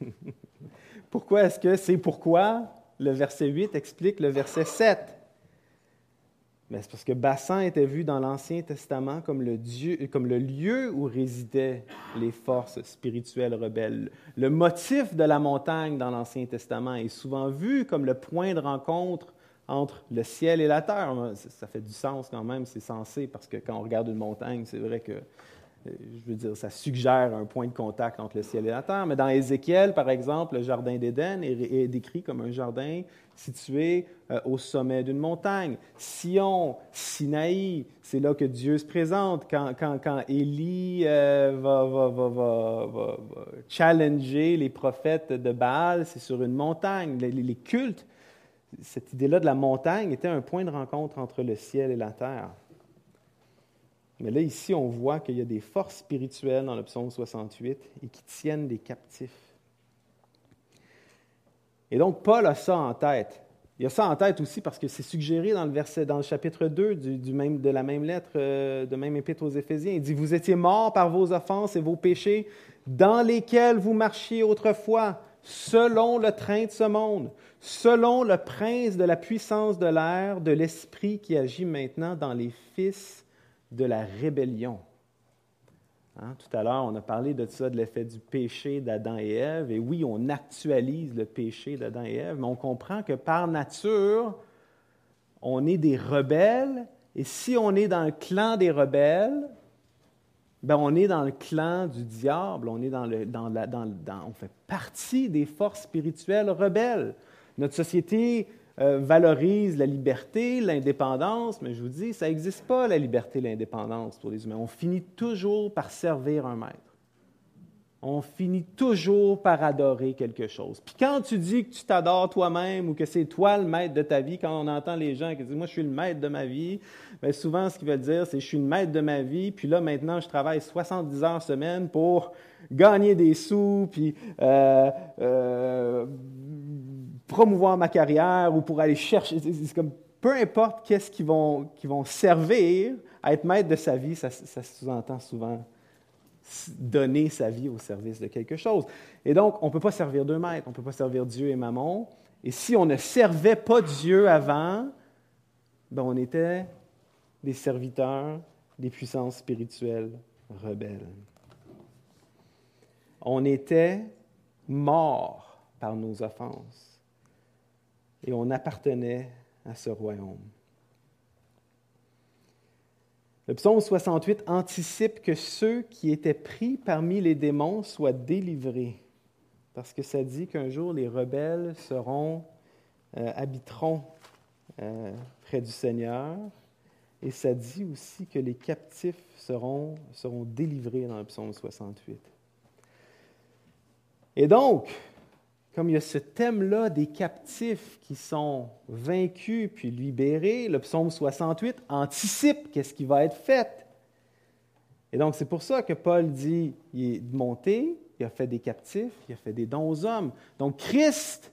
pourquoi est-ce que c'est pourquoi? Le verset 8 explique le verset 7? Mais c'est parce que Bassan était vu dans l'Ancien Testament comme le, lieu où résidaient les forces spirituelles rebelles. Le motif de la montagne dans l'Ancien Testament est souvent vu comme le point de rencontre entre le ciel et la terre. Ça fait du sens quand même, c'est censé, parce que quand on regarde une montagne, c'est vrai que euh, je veux dire, ça suggère un point de contact entre le ciel et la terre. Mais dans Ézéchiel, par exemple, le jardin d'Éden est, décrit comme un jardin situé euh, au sommet d'une montagne. Sion, Sinaï, c'est là que Dieu se présente. Quand, Élie euh, va, va, challenger les prophètes de Baal, c'est sur une montagne. les cultes, cette idée-là de la montagne était un point de rencontre entre le ciel et la terre. Mais là, ici, on voit qu'il y a des forces spirituelles dans le psaume 68 et qui tiennent des captifs. Et donc, Paul a ça en tête. Il a ça en tête aussi parce que c'est suggéré dans le verset, dans le chapitre 2 du, même, de la même lettre, euh, de même épître aux Éphésiens. Il dit Vous étiez morts par vos offenses et vos péchés, dans lesquels vous marchiez autrefois, selon le train de ce monde, selon le prince de la puissance de l'air, de l'esprit qui agit maintenant dans les fils de la rébellion. Hein, tout à l'heure, on a parlé de ça, de l'effet du péché d'Adam et Ève. Et oui, on actualise le péché d'Adam et Ève, mais on comprend que par nature, on est des rebelles. Et si on est dans le clan des rebelles, ben on est dans le clan du diable, on, fait partie des forces spirituelles rebelles. Notre société euh, valorise la liberté, l'indépendance, mais je vous dis, ça n'existe pas, la liberté, l'indépendance pour les humains. On finit toujours par servir un maître. On finit toujours par adorer quelque chose. Puis quand tu dis que tu t'adores toi-même ou que c'est toi le maître de ta vie, quand on entend les gens qui disent Moi, je suis le maître de ma vie, bien souvent, ce qu'ils veulent dire, c'est Je suis le maître de ma vie, puis là, maintenant, je travaille 70 heures semaine pour gagner des sous, puis euh, euh, promouvoir ma carrière ou pour aller chercher. C'est comme, peu importe qu'est-ce qu'ils vont, vont servir à être maître de sa vie, ça, ça sous-entend souvent donner sa vie au service de quelque chose. Et donc, on ne peut pas servir deux maîtres, on ne peut pas servir Dieu et Mammon. Et si on ne servait pas Dieu avant, ben on était des serviteurs des puissances spirituelles rebelles. On était morts par nos offenses et on appartenait à ce royaume. Le psaume 68 anticipe que ceux qui étaient pris parmi les démons soient délivrés, parce que ça dit qu'un jour les rebelles seront, euh, habiteront euh, près du Seigneur, et ça dit aussi que les captifs seront, seront délivrés dans le psaume 68. Et donc, comme il y a ce thème-là des captifs qui sont vaincus puis libérés, le psaume 68 anticipe qu'est-ce qui va être fait. Et donc, c'est pour ça que Paul dit, il est monté, il a fait des captifs, il a fait des dons aux hommes. Donc, Christ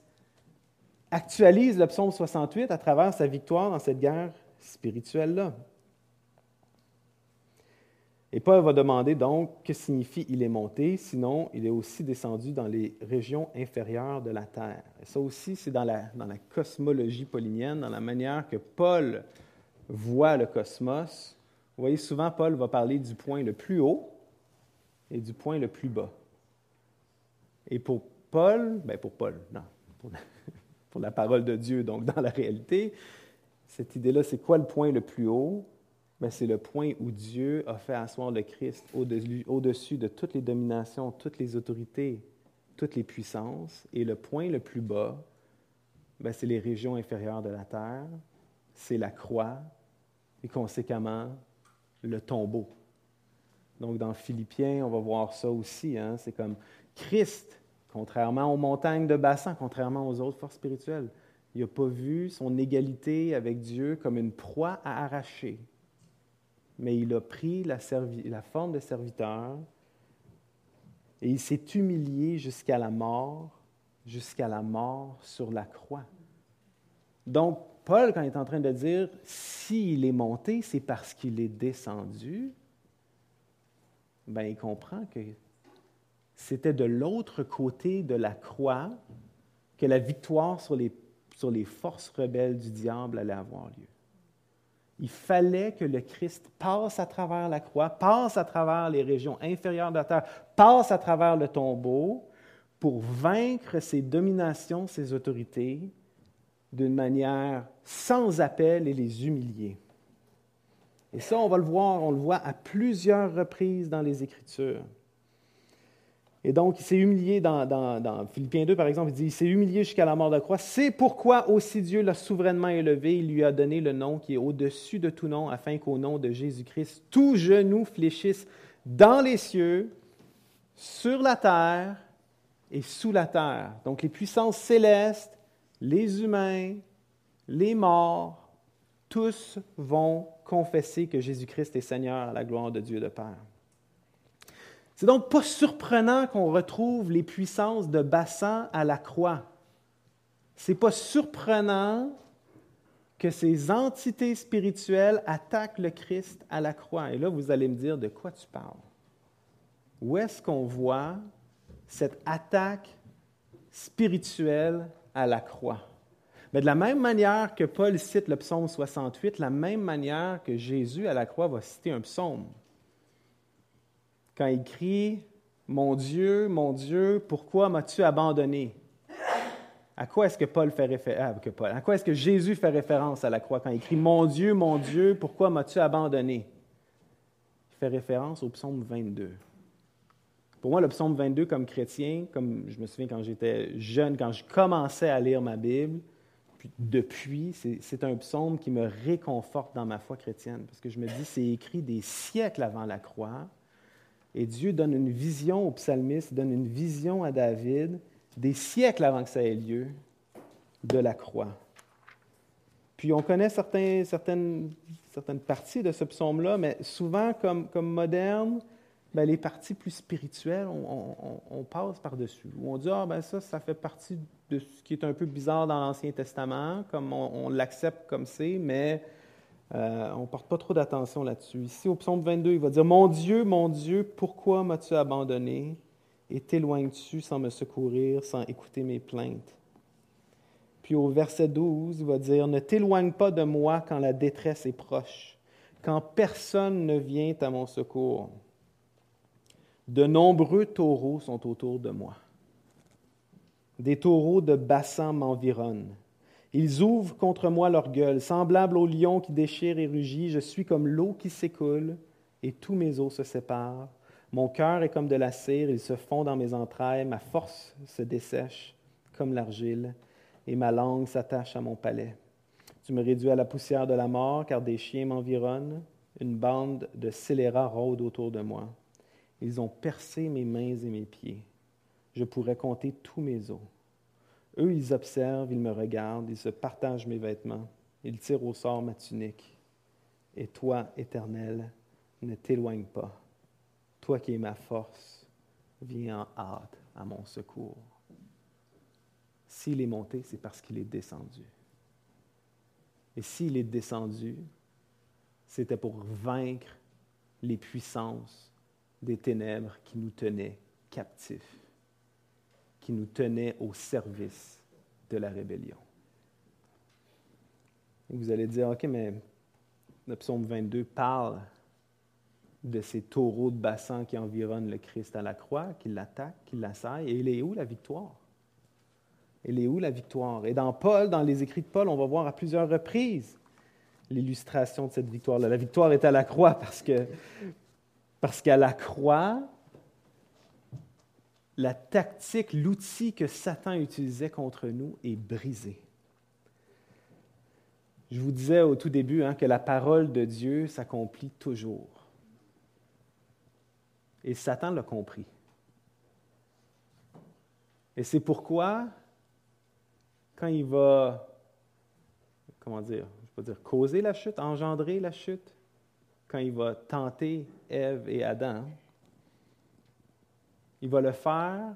actualise le psaume 68 à travers sa victoire dans cette guerre spirituelle-là. Et Paul va demander donc que signifie il est monté, sinon il est aussi descendu dans les régions inférieures de la terre. Et ça aussi, c'est dans la, dans la cosmologie paulinienne, dans la manière que Paul voit le cosmos. Vous voyez, souvent, Paul va parler du point le plus haut et du point le plus bas. Et pour Paul, ben pour Paul, non, pour la, pour la parole de Dieu, donc dans la réalité, cette idée-là, c'est quoi le point le plus haut? C'est le point où Dieu a fait asseoir le Christ au-dessus de toutes les dominations, toutes les autorités, toutes les puissances. Et le point le plus bas, ben, c'est les régions inférieures de la terre, c'est la croix et conséquemment le tombeau. Donc dans Philippiens, on va voir ça aussi. Hein. C'est comme Christ, contrairement aux montagnes de bassin, contrairement aux autres forces spirituelles, il n'a pas vu son égalité avec Dieu comme une proie à arracher mais il a pris la, forme de serviteur et il s'est humilié jusqu'à la mort, jusqu'à la mort sur la croix. Donc, Paul, quand il est en train de dire s'il est monté, c'est parce qu'il est descendu, ben, il comprend que c'était de l'autre côté de la croix que la victoire sur les, sur les forces rebelles du diable allait avoir lieu. Il fallait que le Christ passe à travers la croix, passe à travers les régions inférieures de la terre, passe à travers le tombeau pour vaincre ses dominations, ses autorités d'une manière sans appel et les humilier. Et ça, on va le voir, on le voit à plusieurs reprises dans les Écritures. Et donc, il s'est humilié dans, Philippiens 2, par exemple, il dit, il s'est humilié jusqu'à la mort de la croix. C'est pourquoi aussi Dieu l'a souverainement élevé, il lui a donné le nom qui est au-dessus de tout nom, afin qu'au nom de Jésus-Christ, tout genou fléchisse dans les cieux, sur la terre et sous la terre. Donc, les puissances célestes, les humains, les morts, tous vont confesser que Jésus-Christ est Seigneur à la gloire de Dieu de Père. C'est donc pas surprenant qu'on retrouve les puissances de Bassan à la croix. C'est pas surprenant que ces entités spirituelles attaquent le Christ à la croix. Et là, vous allez me dire de quoi tu parles? Où est-ce qu'on voit cette attaque spirituelle à la croix? Mais de la même manière que Paul cite le psaume 68, la même manière que Jésus à la croix va citer un psaume quand il crie Mon Dieu, mon Dieu, pourquoi m'as-tu abandonné À quoi est-ce que Paul fait référence ah, À quoi est-ce que Jésus fait référence à la croix quand il crie Mon Dieu, mon Dieu, pourquoi m'as-tu abandonné Il fait référence au psaume 22. Pour moi, le psaume 22, comme chrétien, comme je me souviens quand j'étais jeune, quand je commençais à lire ma Bible, puis depuis, c'est un psaume qui me réconforte dans ma foi chrétienne, parce que je me dis, c'est écrit des siècles avant la croix, et Dieu donne une vision au psalmiste, donne une vision à David des siècles avant que ça ait lieu de la croix. Puis on connaît certaines, certaines parties de ce psaume-là, mais souvent, comme, comme moderne, ben, les parties plus spirituelles, on, passe par-dessus. on dit, ah, ben ça, ça fait partie de ce qui est un peu bizarre dans l'Ancien Testament, comme on, l'accepte comme c'est, mais euh, on ne porte pas trop d'attention là-dessus. Ici, au psaume 22, il va dire Mon Dieu, mon Dieu, pourquoi m'as-tu abandonné et t'éloignes-tu sans me secourir, sans écouter mes plaintes? Puis au verset 12, il va dire Ne t'éloigne pas de moi quand la détresse est proche, quand personne ne vient à mon secours. De nombreux taureaux sont autour de moi. Des taureaux de bassin m'environnent. Ils ouvrent contre moi leur gueule, semblable au lion qui déchire et rugit. Je suis comme l'eau qui s'écoule, et tous mes os se séparent. Mon cœur est comme de la cire, il se fond dans mes entrailles, ma force se dessèche comme l'argile, et ma langue s'attache à mon palais. Tu me réduis à la poussière de la mort, car des chiens m'environnent, une bande de scélérats rôde autour de moi. Ils ont percé mes mains et mes pieds. Je pourrais compter tous mes os. Eux, ils observent, ils me regardent, ils se partagent mes vêtements, ils tirent au sort ma tunique. Et toi, Éternel, ne t'éloigne pas. Toi qui es ma force, viens en hâte à mon secours. S'il est monté, c'est parce qu'il est descendu. Et s'il est descendu, c'était pour vaincre les puissances des ténèbres qui nous tenaient captifs, qui nous tenaient au service de la rébellion. Vous allez dire, OK, mais le psaume 22 parle de ces taureaux de bassin qui environnent le Christ à la croix, qui l'attaquent, qui l'assaillent. Et il est où la victoire? Elle est où la victoire? Et dans Paul, dans les écrits de Paul, on va voir à plusieurs reprises l'illustration de cette victoire-là. La victoire est à la croix parce que parce qu'à la croix, la tactique, l'outil que Satan utilisait contre nous est brisé. Je vous disais au tout début hein, que la parole de Dieu s'accomplit toujours. Et Satan l'a compris. Et c'est pourquoi quand il va, comment dire, je vais dire, causer la chute, engendrer la chute, quand il va tenter Ève et Adam, il va le faire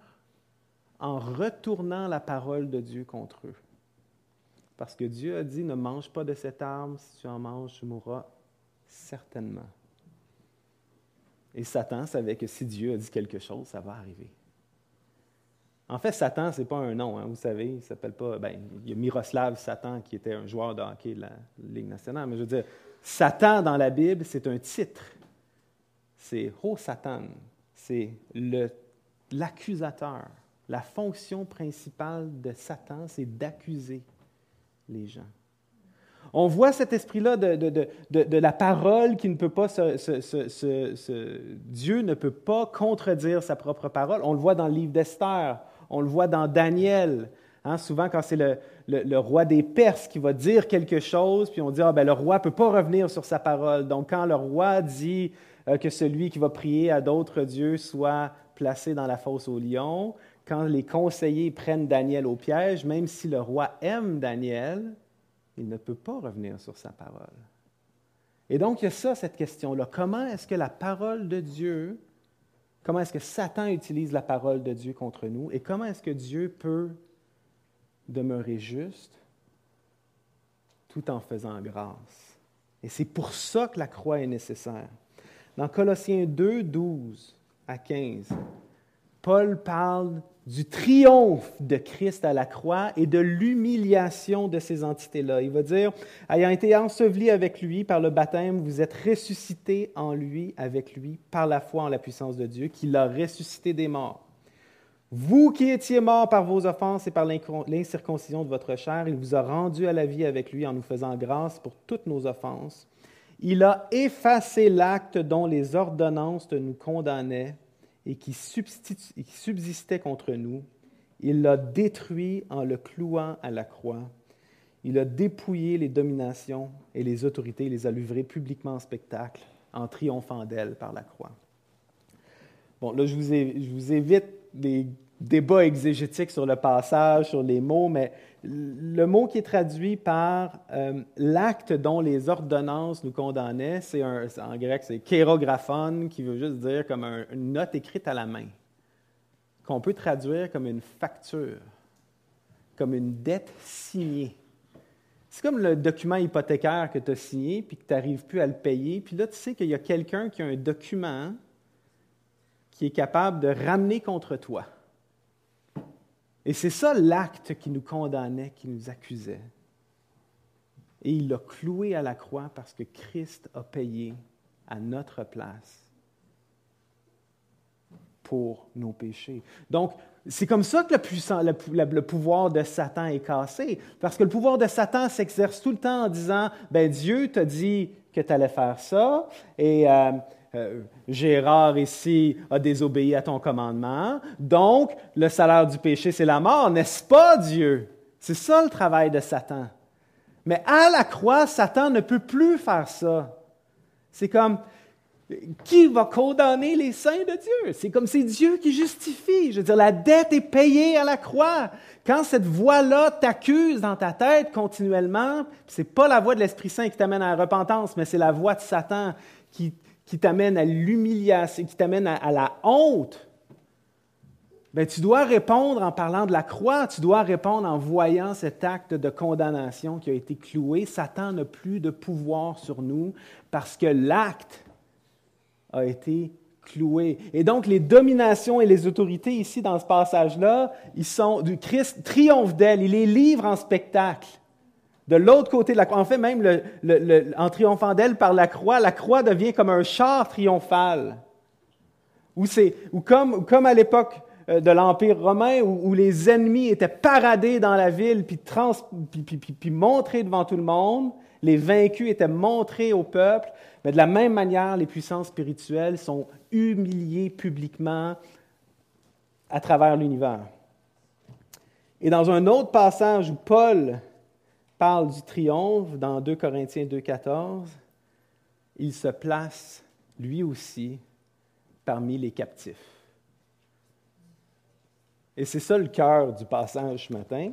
en retournant la parole de Dieu contre eux. Parce que Dieu a dit, ne mange pas de cette arme, si tu en manges, tu mourras certainement. Et Satan savait que si Dieu a dit quelque chose, ça va arriver. En fait, Satan, ce n'est pas un nom, hein, vous savez, il s'appelle pas. Ben, il y a Miroslav Satan qui était un joueur de hockey de la Ligue nationale, mais je veux dire, Satan dans la Bible, c'est un titre. C'est Oh Satan, c'est l'accusateur. La fonction principale de Satan, c'est d'accuser les gens. On voit cet esprit-là de, la parole qui ne peut pas Dieu ne peut pas contredire sa propre parole. On le voit dans le livre d'Esther. On le voit dans Daniel. Hein, souvent, quand c'est le, roi des Perses qui va dire quelque chose, puis on dit, ah, ben, le roi ne peut pas revenir sur sa parole. Donc, quand le roi dit euh, que celui qui va prier à d'autres dieux soit placé dans la fosse au lion, quand les conseillers prennent Daniel au piège, même si le roi aime Daniel, il ne peut pas revenir sur sa parole. Et donc, il y a ça, cette question-là. Comment est-ce que la parole de Dieu Comment est-ce que Satan utilise la parole de Dieu contre nous et comment est-ce que Dieu peut demeurer juste tout en faisant grâce? Et c'est pour ça que la croix est nécessaire. Dans Colossiens 2, 12 à 15, Paul parle du triomphe de Christ à la croix et de l'humiliation de ces entités-là. Il va dire, ayant été enseveli avec lui par le baptême, vous êtes ressuscités en lui, avec lui, par la foi en la puissance de Dieu, qui l'a ressuscité des morts. Vous qui étiez morts par vos offenses et par l'incirconcision de votre chair, il vous a rendu à la vie avec lui en nous faisant grâce pour toutes nos offenses. Il a effacé l'acte dont les ordonnances nous condamnaient et qui, subsistait contre nous, il l'a détruit en le clouant à la croix. Il a dépouillé les dominations et les autorités, les a livrées publiquement en spectacle, en triomphant d'elles par la croix. Bon, là, je vous, je vous évite des débats exégétiques sur le passage, sur les mots, mais le mot qui est traduit par euh, l'acte dont les ordonnances nous condamnaient, c'est en grec, c'est kérographone, qui veut juste dire comme une note écrite à la main, qu'on peut traduire comme une facture, comme une dette signée. C'est comme le document hypothécaire que tu as signé, puis que tu n'arrives plus à le payer. Puis là, tu sais qu'il y a quelqu'un qui a un document qui est capable de ramener contre toi. Et c'est ça l'acte qui nous condamnait, qui nous accusait. Et il l'a cloué à la croix parce que Christ a payé à notre place pour nos péchés. Donc, c'est comme ça que le, pouvoir de Satan est cassé. Parce que le pouvoir de Satan s'exerce tout le temps en disant, ben Dieu t'a dit que tu allais faire ça, et euh, euh, Gérard ici a désobéi à ton commandement, donc le salaire du péché, c'est la mort, n'est-ce pas Dieu? C'est ça le travail de Satan. Mais à la croix, Satan ne peut plus faire ça. C'est comme, qui va condamner les saints de Dieu? C'est comme c'est Dieu qui justifie. Je veux dire, la dette est payée à la croix. Quand cette voix-là t'accuse dans ta tête continuellement, ce n'est pas la voix de l'Esprit Saint qui t'amène à la repentance, mais c'est la voix de Satan qui, t'amène à l'humiliation, qui t'amène à, la honte. Bien, tu dois répondre en parlant de la croix, tu dois répondre en voyant cet acte de condamnation qui a été cloué. Satan n'a plus de pouvoir sur nous parce que l'acte a été cloué. Et donc, les dominations et les autorités ici dans ce passage-là, ils sont du Christ triomphe d'elle, il les livre en spectacle. De l'autre côté de la croix, en fait, même en triomphant d'elle par la croix, la croix devient comme un char triomphal. Ou, comme, comme à l'époque euh, de l'Empire romain, où, les ennemis étaient paradés dans la ville, puis, trans, puis, puis, puis montrés devant tout le monde, les vaincus étaient montrés au peuple, mais de la même manière, les puissances spirituelles sont humiliées publiquement à travers l'univers. Et dans un autre passage où Paul parle du triomphe, dans 2 Corinthiens 2,14, il se place lui aussi parmi les captifs. Et c'est ça le cœur du passage ce matin.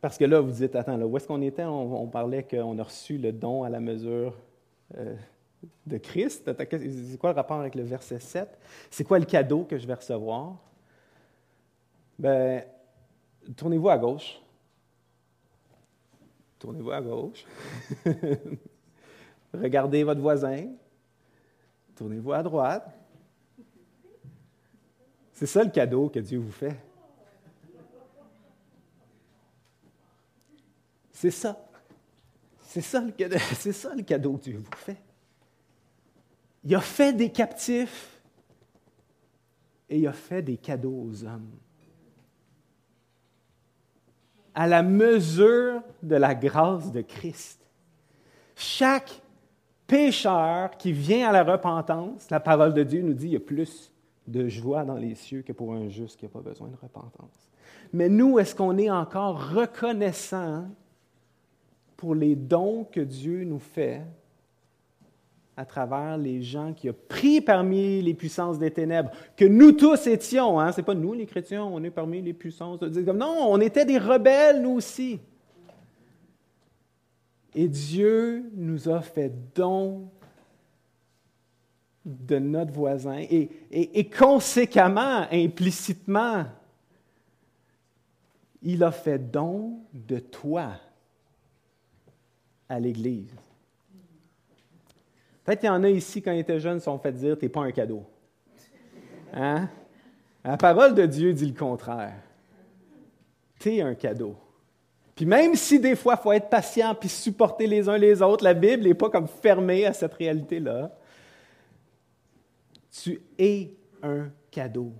Parce que là, vous dites, attends, là, où est-ce qu'on était? On, parlait qu'on a reçu le don à la mesure euh, de Christ. C'est quoi le rapport avec le verset 7? C'est quoi le cadeau que je vais recevoir? Ben, tournez-vous à gauche. Tournez-vous à gauche. Regardez votre voisin. Tournez-vous à droite. C'est ça le cadeau que Dieu vous fait. C'est ça. C'est ça, le cadeau, c'est ça le cadeau que Dieu vous fait. Il a fait des captifs et il a fait des cadeaux aux hommes. À la mesure de la grâce de Christ. Chaque pécheur qui vient à la repentance, la parole de Dieu nous dit qu'il y a plus de joie dans les cieux que pour un juste qui n'a pas besoin de repentance. Mais nous, est-ce qu'on est encore reconnaissant pour les dons que Dieu nous fait à travers les gens qui ont pris parmi les puissances des ténèbres, que nous tous étions. Hein? Ce n'est pas nous les chrétiens, on est parmi les puissances. Non, on était des rebelles, nous aussi. Et Dieu nous a fait don de notre voisin et, et conséquemment, implicitement, il a fait don de toi à l'Église. Peut-être qu'il y en a ici, quand ils étaient jeunes, se sont fait dire Tu n'es pas un cadeau. Hein? La parole de Dieu dit le contraire. Tu es un cadeau. Puis même si des fois, il faut être patient puis supporter les uns les autres, la Bible n'est pas comme fermée à cette réalité-là. Tu es un cadeau.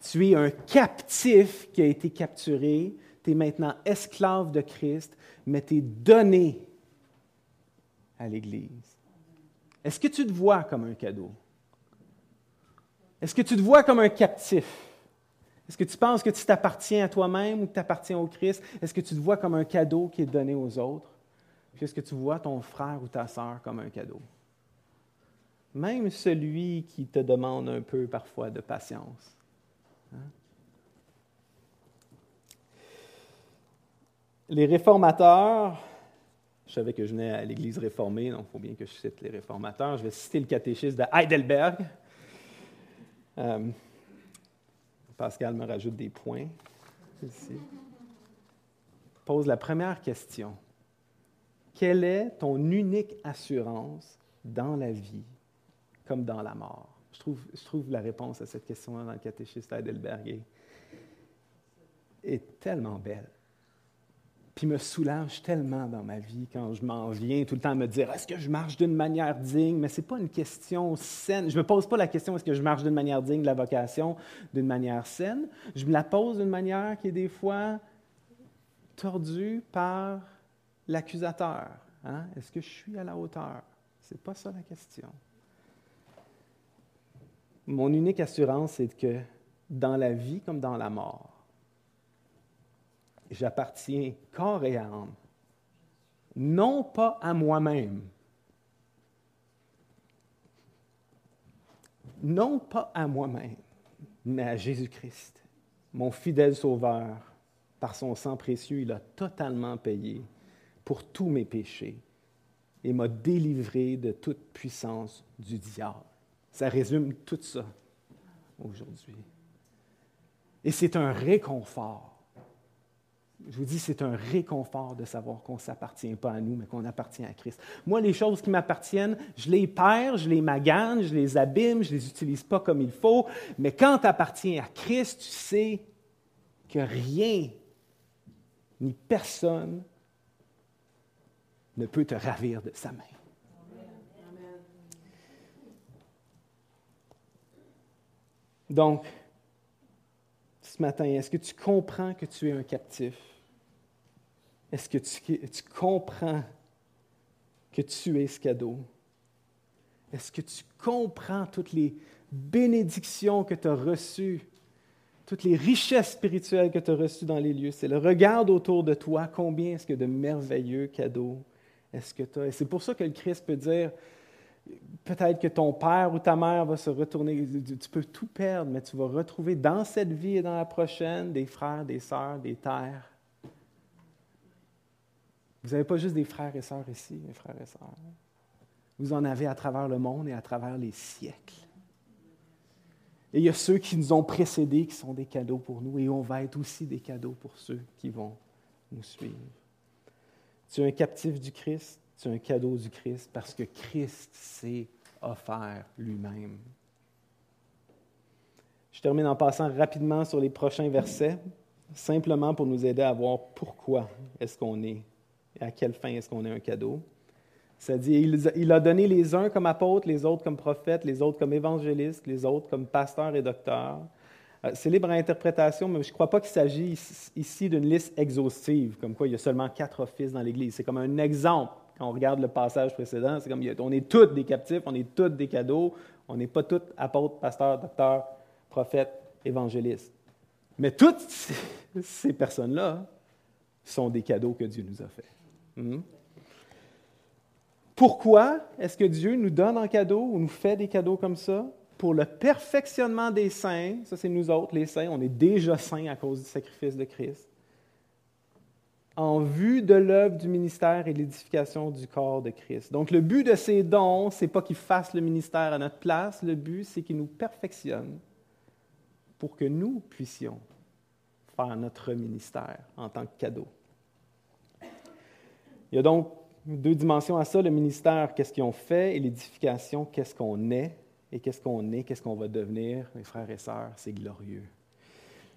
Tu es un captif qui a été capturé. Tu es maintenant esclave de Christ, mais tu es donné à l'Église. Est-ce que tu te vois comme un cadeau? Est-ce que tu te vois comme un captif? Est-ce que tu penses que tu t'appartiens à toi-même ou que tu appartiens au Christ? Est-ce que tu te vois comme un cadeau qui est donné aux autres? Puis est-ce que tu vois ton frère ou ta sœur comme un cadeau? Même celui qui te demande un peu parfois de patience. Hein? Les réformateurs je savais que je venais à l'Église réformée, donc il faut bien que je cite les réformateurs. Je vais citer le catéchisme de Heidelberg. Euh, Pascal me rajoute des points ici. Pose la première question. Quelle est ton unique assurance dans la vie comme dans la mort? Je trouve, je trouve la réponse à cette question-là dans le catéchisme d'Heidelberg est tellement belle puis me soulage tellement dans ma vie quand je m'en viens tout le temps à me dire est-ce que je marche d'une manière digne? Mais ce n'est pas une question saine. Je ne me pose pas la question est-ce que je marche d'une manière digne de la vocation, d'une manière saine? Je me la pose d'une manière qui est des fois tordue par l'accusateur. Hein? Est-ce que je suis à la hauteur? Ce n'est pas ça la question. Mon unique assurance, c'est que dans la vie comme dans la mort, j'appartiens corps et âme, non pas à moi-même, non pas à moi-même, mais à Jésus-Christ, mon fidèle Sauveur. Par son sang précieux, il a totalement payé pour tous mes péchés et m'a délivré de toute puissance du diable. Ça résume tout ça aujourd'hui. Et c'est un réconfort je vous dis, c'est un réconfort de savoir qu'on ne s'appartient pas à nous, mais qu'on appartient à Christ. Moi, les choses qui m'appartiennent, je les perds, je les magane, je les abîme, je ne les utilise pas comme il faut. Mais quand tu appartiens à Christ, tu sais que rien ni personne ne peut te ravir de sa main. Donc, matin, est-ce que tu comprends que tu es un captif? Est-ce que tu, comprends que tu es ce cadeau? Est-ce que tu comprends toutes les bénédictions que tu as reçues, toutes les richesses spirituelles que tu as reçues dans les lieux? C'est le regard autour de toi. Combien est-ce que de merveilleux cadeaux est-ce que tu as? Et c'est pour ça que le Christ peut dire, peut-être que ton père ou ta mère va se retourner. Tu peux tout perdre, mais tu vas retrouver dans cette vie et dans la prochaine des frères, des sœurs, des terres vous n'avez pas juste des frères et sœurs ici, mes frères et sœurs. Vous en avez à travers le monde et à travers les siècles. Et il y a ceux qui nous ont précédés qui sont des cadeaux pour nous et on va être aussi des cadeaux pour ceux qui vont nous suivre. Tu es un captif du Christ, es un cadeau du Christ parce que Christ s'est offert lui-même. Je termine en passant rapidement sur les prochains versets, simplement pour nous aider à voir pourquoi est-ce qu'on est et à quelle fin est-ce qu'on est un cadeau. Ça dit, il, a donné les uns comme apôtres, les autres comme prophètes, les autres comme évangélistes, les autres comme pasteurs et docteurs. Euh, c'est libre à interprétation, mais je ne crois pas qu'il s'agit ici d'une liste exhaustive, comme quoi il y a seulement quatre offices dans l'Église. C'est comme un exemple. Quand on regarde le passage précédent, c'est comme on est tous des captifs, on est tous des cadeaux, on n'est pas tous apôtres, pasteurs, docteurs, prophètes, évangélistes. Mais toutes ces personnes-là sont des cadeaux que Dieu nous a faits. Hmm? Pourquoi est-ce que Dieu nous donne un cadeau ou nous fait des cadeaux comme ça? Pour le perfectionnement des saints, ça c'est nous autres, les saints, on est déjà saints à cause du sacrifice de Christ, en vue de l'œuvre du ministère et l'édification du corps de Christ. Donc le but de ces dons, c'est pas qu'ils fassent le ministère à notre place, le but c'est qu'ils nous perfectionnent pour que nous puissions faire notre ministère en tant que cadeau. Il y a donc deux dimensions à ça, le ministère, qu'est-ce qu'ils ont fait, et l'édification, qu'est-ce qu'on est, et qu'est-ce qu'on est, qu'est-ce qu'on va devenir, mes frères et sœurs, c'est glorieux.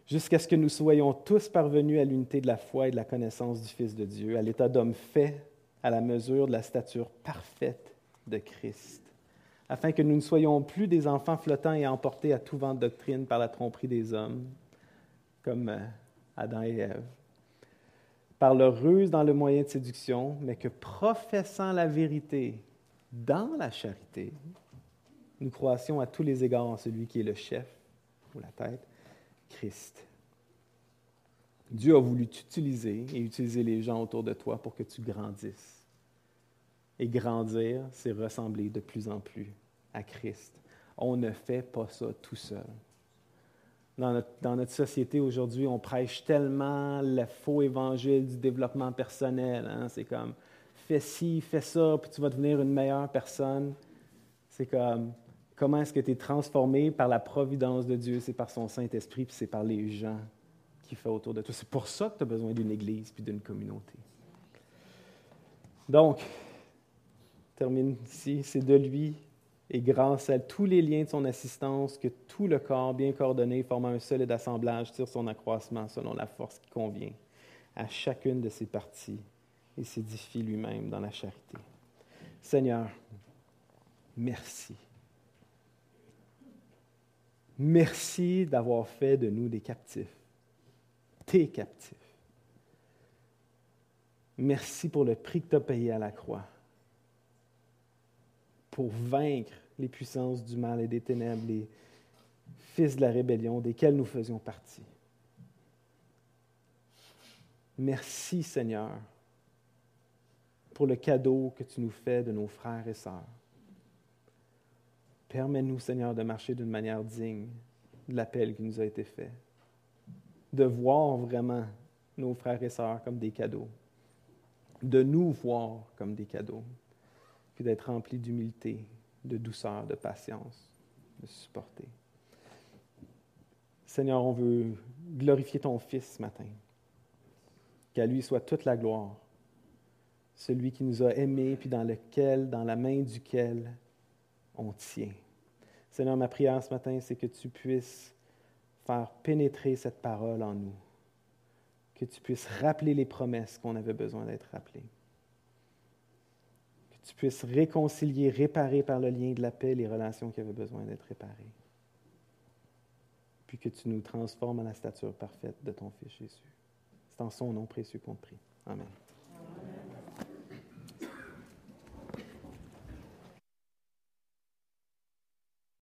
Jusqu'à ce que nous soyons tous parvenus à l'unité de la foi et de la connaissance du Fils de Dieu, à l'état d'homme fait à la mesure de la stature parfaite de Christ, afin que nous ne soyons plus des enfants flottants et emportés à tout vent de doctrine par la tromperie des hommes, comme euh, Adam et Ève par leur ruse dans le moyen de séduction, mais que professant la vérité dans la charité, nous croissions à tous les égards en celui qui est le chef ou la tête, Christ. Dieu a voulu t'utiliser et utiliser les gens autour de toi pour que tu grandisses. Et grandir, c'est ressembler de plus en plus à Christ. On ne fait pas ça tout seul dans notre, société aujourd'hui, on prêche tellement le faux évangile du développement personnel. Hein. C'est comme, fais ci, fais ça, puis tu vas devenir une meilleure personne. C'est comme, comment est-ce que tu es transformé par la providence de Dieu? C'est par son Saint-Esprit, puis c'est par les gens qui font autour de toi. C'est pour ça que tu as besoin d'une Église, puis d'une communauté. Donc, termine ici, c'est de lui et grâce à tous les liens de son assistance, que tout le corps bien coordonné, formant un solide assemblage, tire son accroissement selon la force qui convient à chacune de ses parties et s'édifie lui-même dans la charité. Seigneur, merci. Merci d'avoir fait de nous des captifs, tes captifs. Merci pour le prix que tu as payé à la croix, pour vaincre les puissances du mal et des ténèbres, les fils de la rébellion desquels nous faisions partie. Merci Seigneur pour le cadeau que tu nous fais de nos frères et sœurs. Permets-nous, Seigneur, de marcher d'une manière digne de l'appel qui nous a été fait, de voir vraiment nos frères et sœurs comme des cadeaux, de nous voir comme des cadeaux, puis d'être remplis d'humilité, de douceur, de patience, de supporter. Seigneur, on veut glorifier ton Fils ce matin. Qu'à lui soit toute la gloire. Celui qui nous a aimés, puis dans lequel, dans la main duquel on tient. Seigneur, ma prière ce matin, c'est que tu puisses faire pénétrer cette parole en nous, que tu puisses rappeler les promesses qu'on avait besoin d'être rappelées, que tu puisses réconcilier, réparer par le lien de la paix les relations qui avaient besoin d'être réparées, puis que tu nous transformes à la stature parfaite de ton Fils Jésus. C'est en son nom précieux qu'on te prie. Amen.